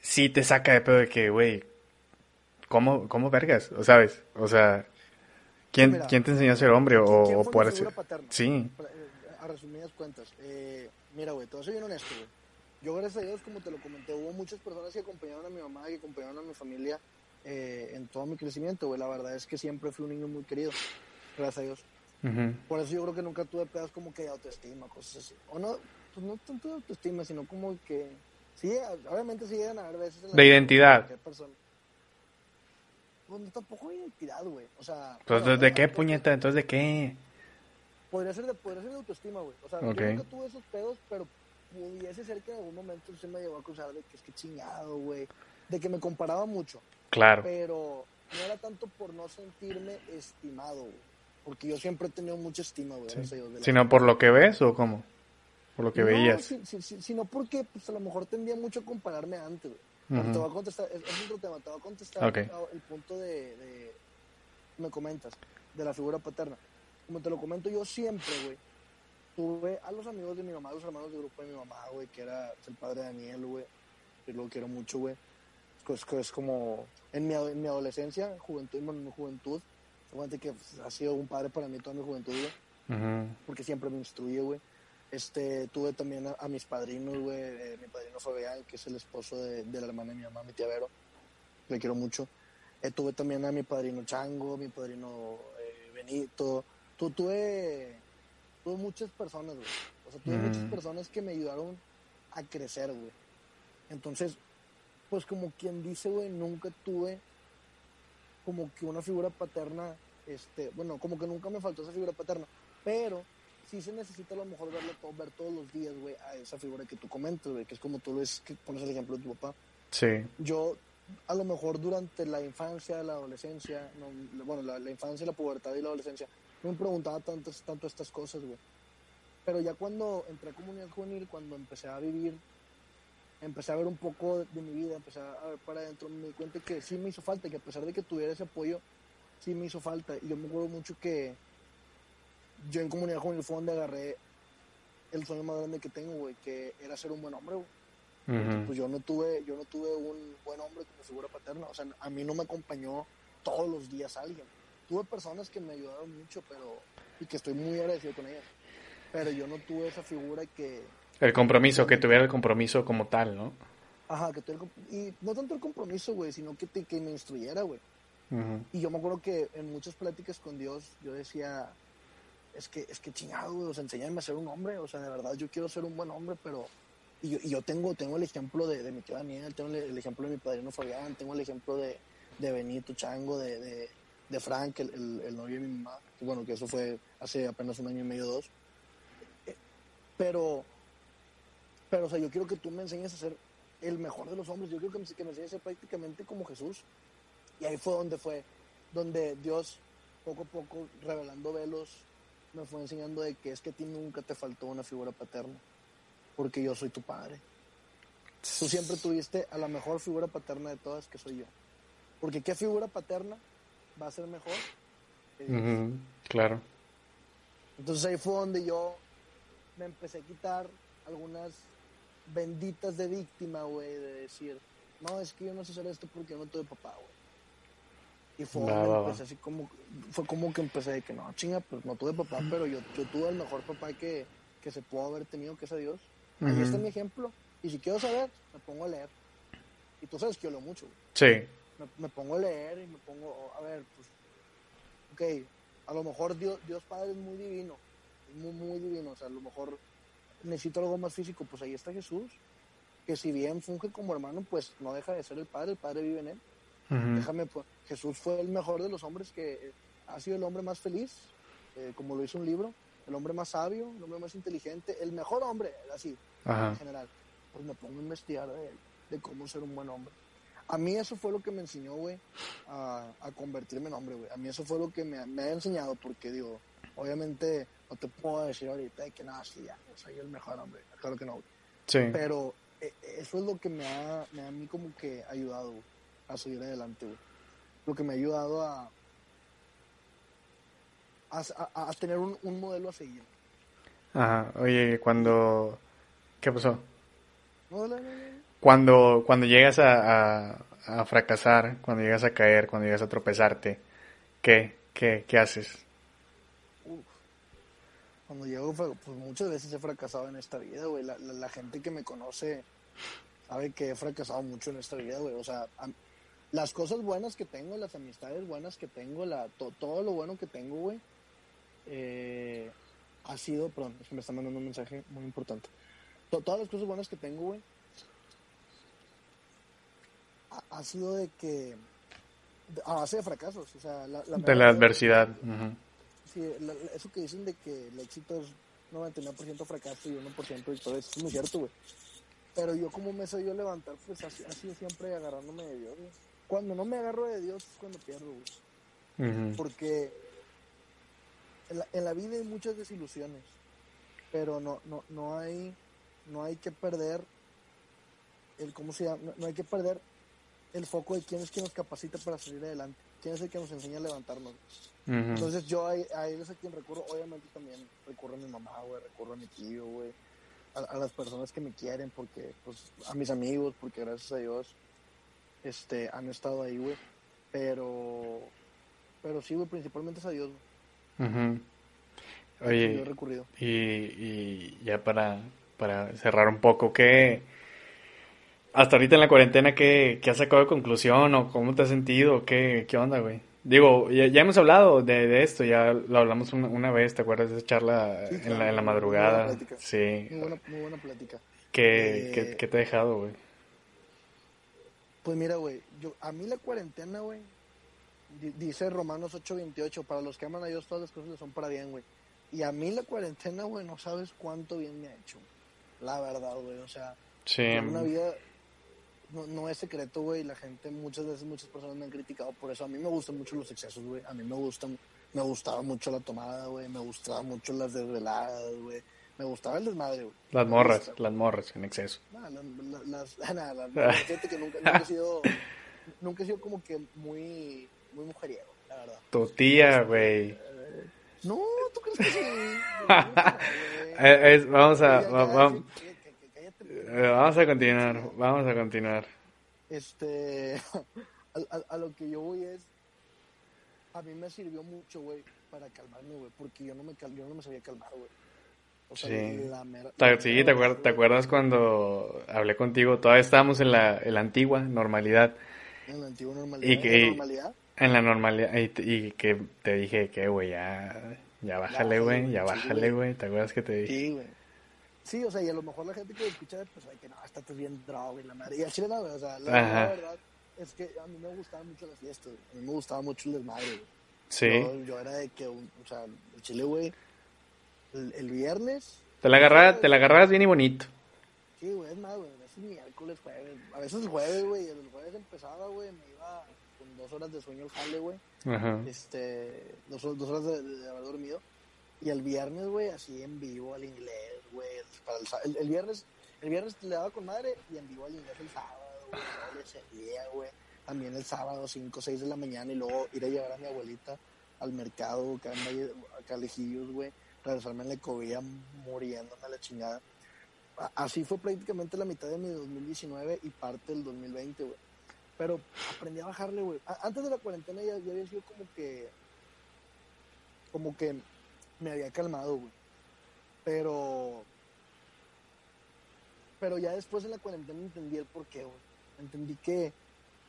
sí te saca de pedo de que, güey, ¿cómo, cómo vergas? ¿O sabes? O sea, ¿quién, Mira, quién te enseñó a ser hombre o, ¿Quién o figura ser-? Sí. Eh, A resumidas cuentas, eh, mira, güey, a ser bien honesto, güey. Yo, gracias a Dios, como te lo comenté, hubo muchas personas que acompañaron a mi mamá, que acompañaron a mi familia eh, en todo mi crecimiento, güey. La verdad es que siempre fui un niño muy querido, gracias a Dios. Por eso yo creo que nunca tuve pedos como que de autoestima, cosas así. O no, pues no tanto de autoestima, sino como que... Sí, obviamente sí llegan a haber veces... en la De identidad. persona. Pues no, tampoco de identidad, güey. O sea... Pues, ¿de qué, puñeta? Entonces, ¿de qué? Podría ser, de, podría ser de autoestima, güey. O sea, yo nunca tuve esos pedos, pero pudiese ser que en algún momento se me llegó a acusar de que es que chingado, güey. De que me comparaba mucho. Claro. Pero no era tanto por no sentirme estimado, güey. Porque yo siempre he tenido mucha estima, güey. a la ¿Sino por lo que ves o cómo? Por lo que no, veías. si- si- si- sino porque pues, a lo mejor tendía mucho a compararme antes, güey. Pero Ujú. Te voy a contestar, es, es otro tema, te voy a contestar Ok. a- el punto de, de- me comentas, de la figura paterna. Como te lo comento, yo siempre, güey, tuve a los amigos de mi mamá, los hermanos de grupo de mi mamá, güey, que era el padre de Daniel, güey, que lo quiero mucho, güey. Es, es como, en mi, en mi adolescencia, juventud, en mi juventud, aguante que pues, ha sido un padre para mí toda mi juventud, güey porque siempre me instruye, güey. Este, tuve también a, a mis padrinos, güey, eh, mi padrino Fabián, que es el esposo de, de la hermana de mi mamá, mi tía Vero, le quiero mucho. Eh, tuve también a mi padrino Chango, mi padrino eh, Benito. Tu, tuve, tuve muchas personas, güey. O sea, tuve muchas personas que me ayudaron a crecer, güey. Entonces, pues como quien dice, güey, nunca tuve como que una figura paterna, este, bueno, como que nunca me faltó esa figura paterna, pero sí se necesita a lo mejor verlo todo, ver todos los días, güey, a esa figura que tú comentas, güey, que es como tú ves, que pones el ejemplo de tu papá. Sí. Yo, a lo mejor durante la infancia, la adolescencia, no, bueno, la, la infancia, la pubertad y la adolescencia, no me preguntaba tantas, tanto estas cosas, güey. Pero ya cuando entré a comunidad juvenil, cuando empecé a vivir, empecé a ver un poco de, mi vida, empecé a ver para adentro, me di cuenta que sí me hizo falta, que a pesar de que tuviera ese apoyo, sí me hizo falta. Y yo me acuerdo mucho que yo en comunidad juvenil fue donde agarré el sueño más grande que tengo, güey, que era ser un buen hombre, güey. Pues yo no tuve yo no tuve un buen hombre como figura paterna o sea a mí no me acompañó todos los días alguien tuve personas que me ayudaron mucho pero y que estoy muy agradecido con ellas pero yo no tuve esa figura que El compromiso, que tuviera el compromiso como tal, ¿no? ajá que tuve el y no tanto el compromiso güey sino que te- que me instruyera güey. Y yo me acuerdo que en muchas pláticas con Dios yo decía es que es que chingado güey o sea enséñame a ser un hombre o sea de verdad yo quiero ser un buen hombre pero y yo, y yo tengo tengo el ejemplo de, de mi tío Daniel tengo el, el ejemplo de mi padrino Fabián tengo el ejemplo de, de Benito Chango de, de, de Frank el, el, el novio de mi mamá bueno que eso fue hace apenas un año y medio dos. Eh, pero pero o sea yo quiero que tú me enseñes a ser el mejor de los hombres yo quiero que me, que me enseñes a ser prácticamente como Jesús y ahí fue donde fue, donde Dios poco a poco, revelando velos, me fue enseñando de que es que a ti nunca te faltó una figura paterna, porque yo soy tu padre. tú siempre tuviste a la mejor figura paterna de todas, que soy yo. Porque ¿qué figura paterna va a ser mejor? que Dios? Ujú, Claro. Entonces ahí fue donde yo me empecé a quitar algunas benditas de víctima, güey, de decir, no, es que yo no sé hacer esto porque yo no tuve papá, güey. Y fue así como, fue como que empecé de que no, chinga, pues no tuve papá, pero yo, yo tuve el mejor papá que, que se pudo haber tenido, que es a Dios. Ahí Ujú. está mi ejemplo. Y si quiero saber, me pongo a leer. Y tú sabes que yo leo mucho, güey Sí. me, me pongo a leer y me pongo, a ver, pues, ok, a lo mejor Dios, Dios Padre es muy divino, es muy, muy divino, o sea, a lo mejor necesito algo más físico, pues ahí está Jesús, que si bien funge como hermano, pues no deja de ser el Padre, el Padre vive en él. Ujú. Déjame, pues, Jesús fue el mejor de los hombres que eh, ha sido el hombre más feliz, eh, como lo hizo un libro, el hombre más sabio, el hombre más inteligente, el mejor hombre, así, Ajá. en general. Pues me pongo a investigar de de cómo ser un buen hombre. A mí eso fue lo que me enseñó, güey, a, a convertirme en hombre, güey. A mí eso fue lo que me, me ha enseñado, porque digo, obviamente no te puedo decir ahorita que no, sí, ya, soy el mejor hombre. Claro que no. Sí. Pero eh, eso es lo que me ha, me ha a mí como que ayudado, a seguir adelante, güey. Lo que me ha ayudado a, a, a- a tener un, un modelo a seguir. Ajá. Oye, cuando... ¿Qué pasó? No, no, no, no. Cuando, cuando llegas a, a, a fracasar, cuando llegas a caer, cuando llegas a tropezarte, ¿qué? ¿Qué, qué haces? Cuando llego, pues muchas veces he fracasado en esta vida, güey. La, la- la gente que me conoce sabe que he fracasado mucho en esta vida, güey. O sea, am- las cosas buenas que tengo, las amistades buenas que tengo, la, to- todo lo bueno que tengo, güey, eh, ha sido, perdón, es que me están mandando un mensaje muy importante. To- todas las cosas buenas que tengo, güey, ha, ha sido de que, a base de fracasos, o sea, la, De la adversidad. Ujú. Sí, la- eso que dicen de que el éxito es 99% fracaso y 1% victoria, eso es muy cierto, güey. Pero yo como me soy yo levantar, pues ha sido siempre agarrándome de Dios, güey. Cuando no me agarro de Dios es cuando pierdo, güey. Porque en la, en la vida hay muchas desilusiones, pero no, no, no hay, no hay que perder el, ¿cómo se llama? No, no hay que perder el foco de quién es quien nos capacita para salir adelante, quién es el que nos enseña a levantarnos. Entonces yo a, es a quien recurro, obviamente también recurro a mi mamá, güey, recurro a mi tío, güey, a, a las personas que me quieren, porque, pues, a mis amigos, porque gracias a Dios, este, han estado ahí, güey, pero, pero sí, güey, principalmente es a Dios, yo he Oye, recurrido. y, y ya para, para cerrar un poco, ¿qué... Hasta ahorita en la cuarentena, ¿qué, qué has sacado de conclusión o cómo te has sentido? ¿Qué, qué onda, güey? Digo, ya, ya hemos hablado de, de esto, ya lo hablamos una, una vez, ¿te acuerdas de esa charla Sí, en claro, la, en la muy buena madrugada? Sí. Muy buena, muy buena plática. ¿Qué, Eh, qué, qué te ha dejado, güey? Pues mira, güey, yo, a mí la cuarentena, güey, di- dice Romanos 8:28, para los que aman a Dios todas las cosas le son para bien, güey. Y a mí la cuarentena, güey, no sabes cuánto bien me ha hecho. La verdad, güey, o sea, Sí. Una vida no, no es secreto, güey. La gente, muchas veces, muchas personas me han criticado por eso. A mí me gustan mucho los excesos, güey. A mí me gustan, me gustaba mucho la tomada, güey. Me gustaban mucho las desveladas, güey. Me gustaba el desmadre, güey. Las morras, las morras en exceso. Nah, la- la- las, nah, [LAUGHS] la- la- fíjate que nunca, nunca he sido, nunca he sido como que muy, muy mujeriego, la verdad. Tu tía, güey. No, ¿tú crees que sí? [LAUGHS] Eh, es- vamos a, Ya, vamos a continuar, vamos a continuar. Este, [LAUGHS] a, a- a lo que yo voy es, a mí me sirvió mucho, güey, para calmarme, güey, porque yo no me, cal- yo no me sabía calmar, güey. O sea, Sí. la mera... La Sí, mera ¿te acuerdas, te acuerdas cuando hablé contigo? Todavía estábamos en la, en la antigua normalidad, En la antigua normalidad. Y en la normalidad. en la normalidad, y, que te dije que, güey, ya, ya bájale, güey, ya bájale, güey. güey, ¿te acuerdas que te dije? Sí, güey. Sí, o sea, y a lo mejor la gente que escucha, pues, ay, que no, estás bien droga y la madre. Y al chile no, o sea, la, verdad es que a mí me gustaba mucho las fiestas. A mí me gustaba mucho el desmadre, güey. Sí, Yo, yo era de que, un- o sea, el chile, güey, el, el viernes, te la agarrabas, te la agarrabas bien y bonito. sí, güey, es más, güey, a veces miércoles, jueves, a veces jueves, güey, el jueves empezaba, güey, me iba con dos horas de sueño al jale, güey, Ajá. este, dos, dos horas de, de haber dormido, y el viernes, güey, así en vivo, al inglés, güey, el, el, viernes, El viernes le daba con madre y en vivo al inglés el sábado, güey. También el sábado, 5 o 6 de la mañana y luego ir a llevar a mi abuelita al mercado, acá, en Valle- acá lejillos, güey. Regresarme en la cobilla muriéndome a la chingada. Así fue prácticamente la mitad de mi 2019 y parte del 2020, güey. Pero aprendí a bajarle, güey. Antes de la cuarentena ya había sido como que. Como que me había calmado, güey. Pero. Pero ya después de la cuarentena entendí el porqué, güey. Entendí que,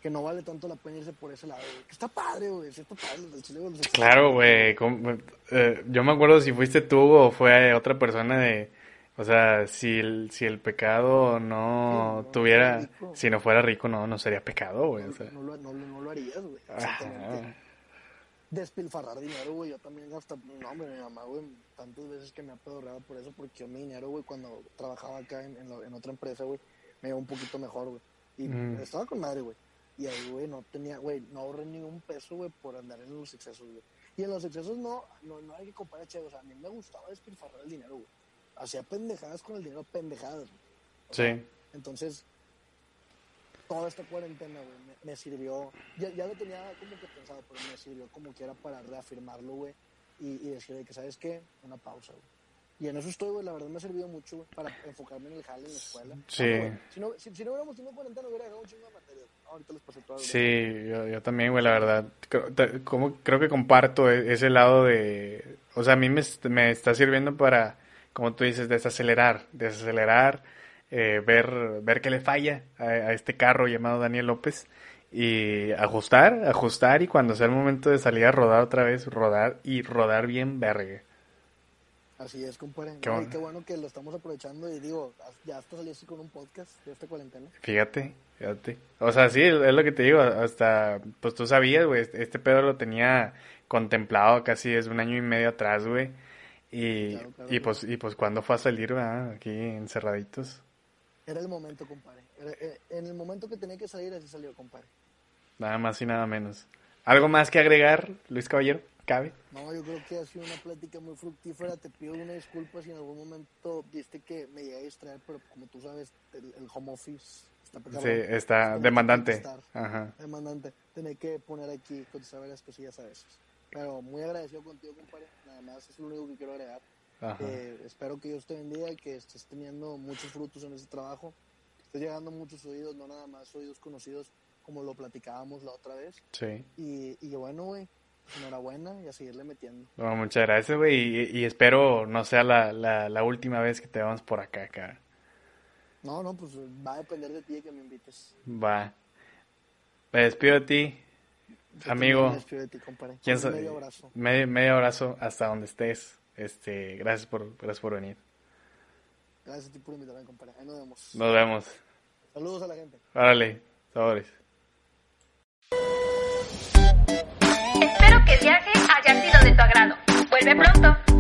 que no vale tanto la pena irse por ese lado, güey. Que está padre, güey. Sí está padre, el chile, güey, los. Claro, güey. ¿cómo- eh, yo me acuerdo si fuiste tú o fue otra persona de... O sea, si el, si el pecado no Sí, no, tuviera... no. Si no fuera rico, no, no sería pecado, güey. No, O sea, no lo, no, lo- no lo harías, güey. ajá. Despilfarrar dinero, güey. Yo también hasta, no, hombre, mi mamá, güey, tantas veces que me ha pedorreado por eso, porque yo mi dinero, güey, cuando trabajaba acá en, en, la- en otra empresa, güey, me iba un poquito mejor, güey. Y Mm. estaba con madre, güey. Y ahí, güey, no tenía, güey, no ahorré ni un peso, güey, por andar en los excesos, güey. Y en los excesos no, no, no hay que comparar, che, o sea, a mí me gustaba despilfarrar el dinero, güey. Hacía pendejadas con el dinero, pendejadas, güey. Sea, Sí. entonces, toda esta cuarentena, güey, me, me sirvió. Ya, ya lo tenía como que pensado, pero me sirvió como que era para reafirmarlo, güey. Y, y decir de que, ¿sabes qué? Una pausa, güey. Y en eso estoy, güey. La verdad me ha servido mucho, güey, para enfocarme en el jale, en la escuela. Sí. Ah, si, no, si, si no hubiéramos tenido cuarentena, hubiera dejado un chingo de materias. Ahorita les pasé todo. Sí, yo, yo también, güey, la verdad. Creo, como, creo que comparto e- ese lado de... O sea, a mí me, me está sirviendo para, como tú dices, desacelerar. Desacelerar, eh, ver, ver qué le falla a, a este carro llamado Daniel López. Y ajustar, ajustar y cuando sea el momento de salir a rodar otra vez, rodar y rodar bien verga. Así es, compadre. Qué bueno. qué bueno que lo estamos aprovechando. Y digo, ya hasta salí así con un podcast de esta cuarentena. Fíjate, fíjate. O sea, sí, es lo que te digo. Hasta, pues tú sabías, güey. Este este pedo lo tenía contemplado casi desde un año y medio atrás, güey. Y, Claro, claro, y pues, y pues cuándo fue a salir, ¿verdad? Aquí encerraditos. Era el momento, compadre. Era- eh, en el momento que tenía que salir, así salió, compadre. Nada más y nada menos. ¿Algo más que agregar, Luis Caballero? ¿Cabe? No, yo creo que ha sido una plática muy fructífera. Te pido una disculpa si en algún momento viste que me llegué a distraer, pero como tú sabes, el, el home office está Sí, cabrón. está demandante. Ajá. Demandante. Tener que poner aquí, contestar varias cosillas a veces. Pero muy agradecido contigo, compadre. Nada más, es lo único que quiero agregar. Eh, espero que Dios te bendiga y que estés teniendo muchos frutos en ese trabajo. Que estés llegando a muchos oídos, no nada más oídos conocidos, como lo platicábamos la otra vez. Sí. Y, y bueno, güey, enhorabuena y a seguirle metiendo. Bueno, muchas gracias, güey. Y, y espero no sea la, la, la última vez que te vamos por acá, cara. No, no, pues va a depender de ti que me invites. Va. Me despido de ti, Yo Amigo. me despido de ti, compadre. ¿Quién Un sa- medio abrazo. Medio, medio abrazo hasta donde estés. Este, gracias por, gracias por venir. Gracias a ti por invitarme, compadre. Ahí nos vemos. Nos vemos. Saludos a la gente. Órale, sabores. Espero que el viaje haya sido de tu agrado. Vuelve pronto.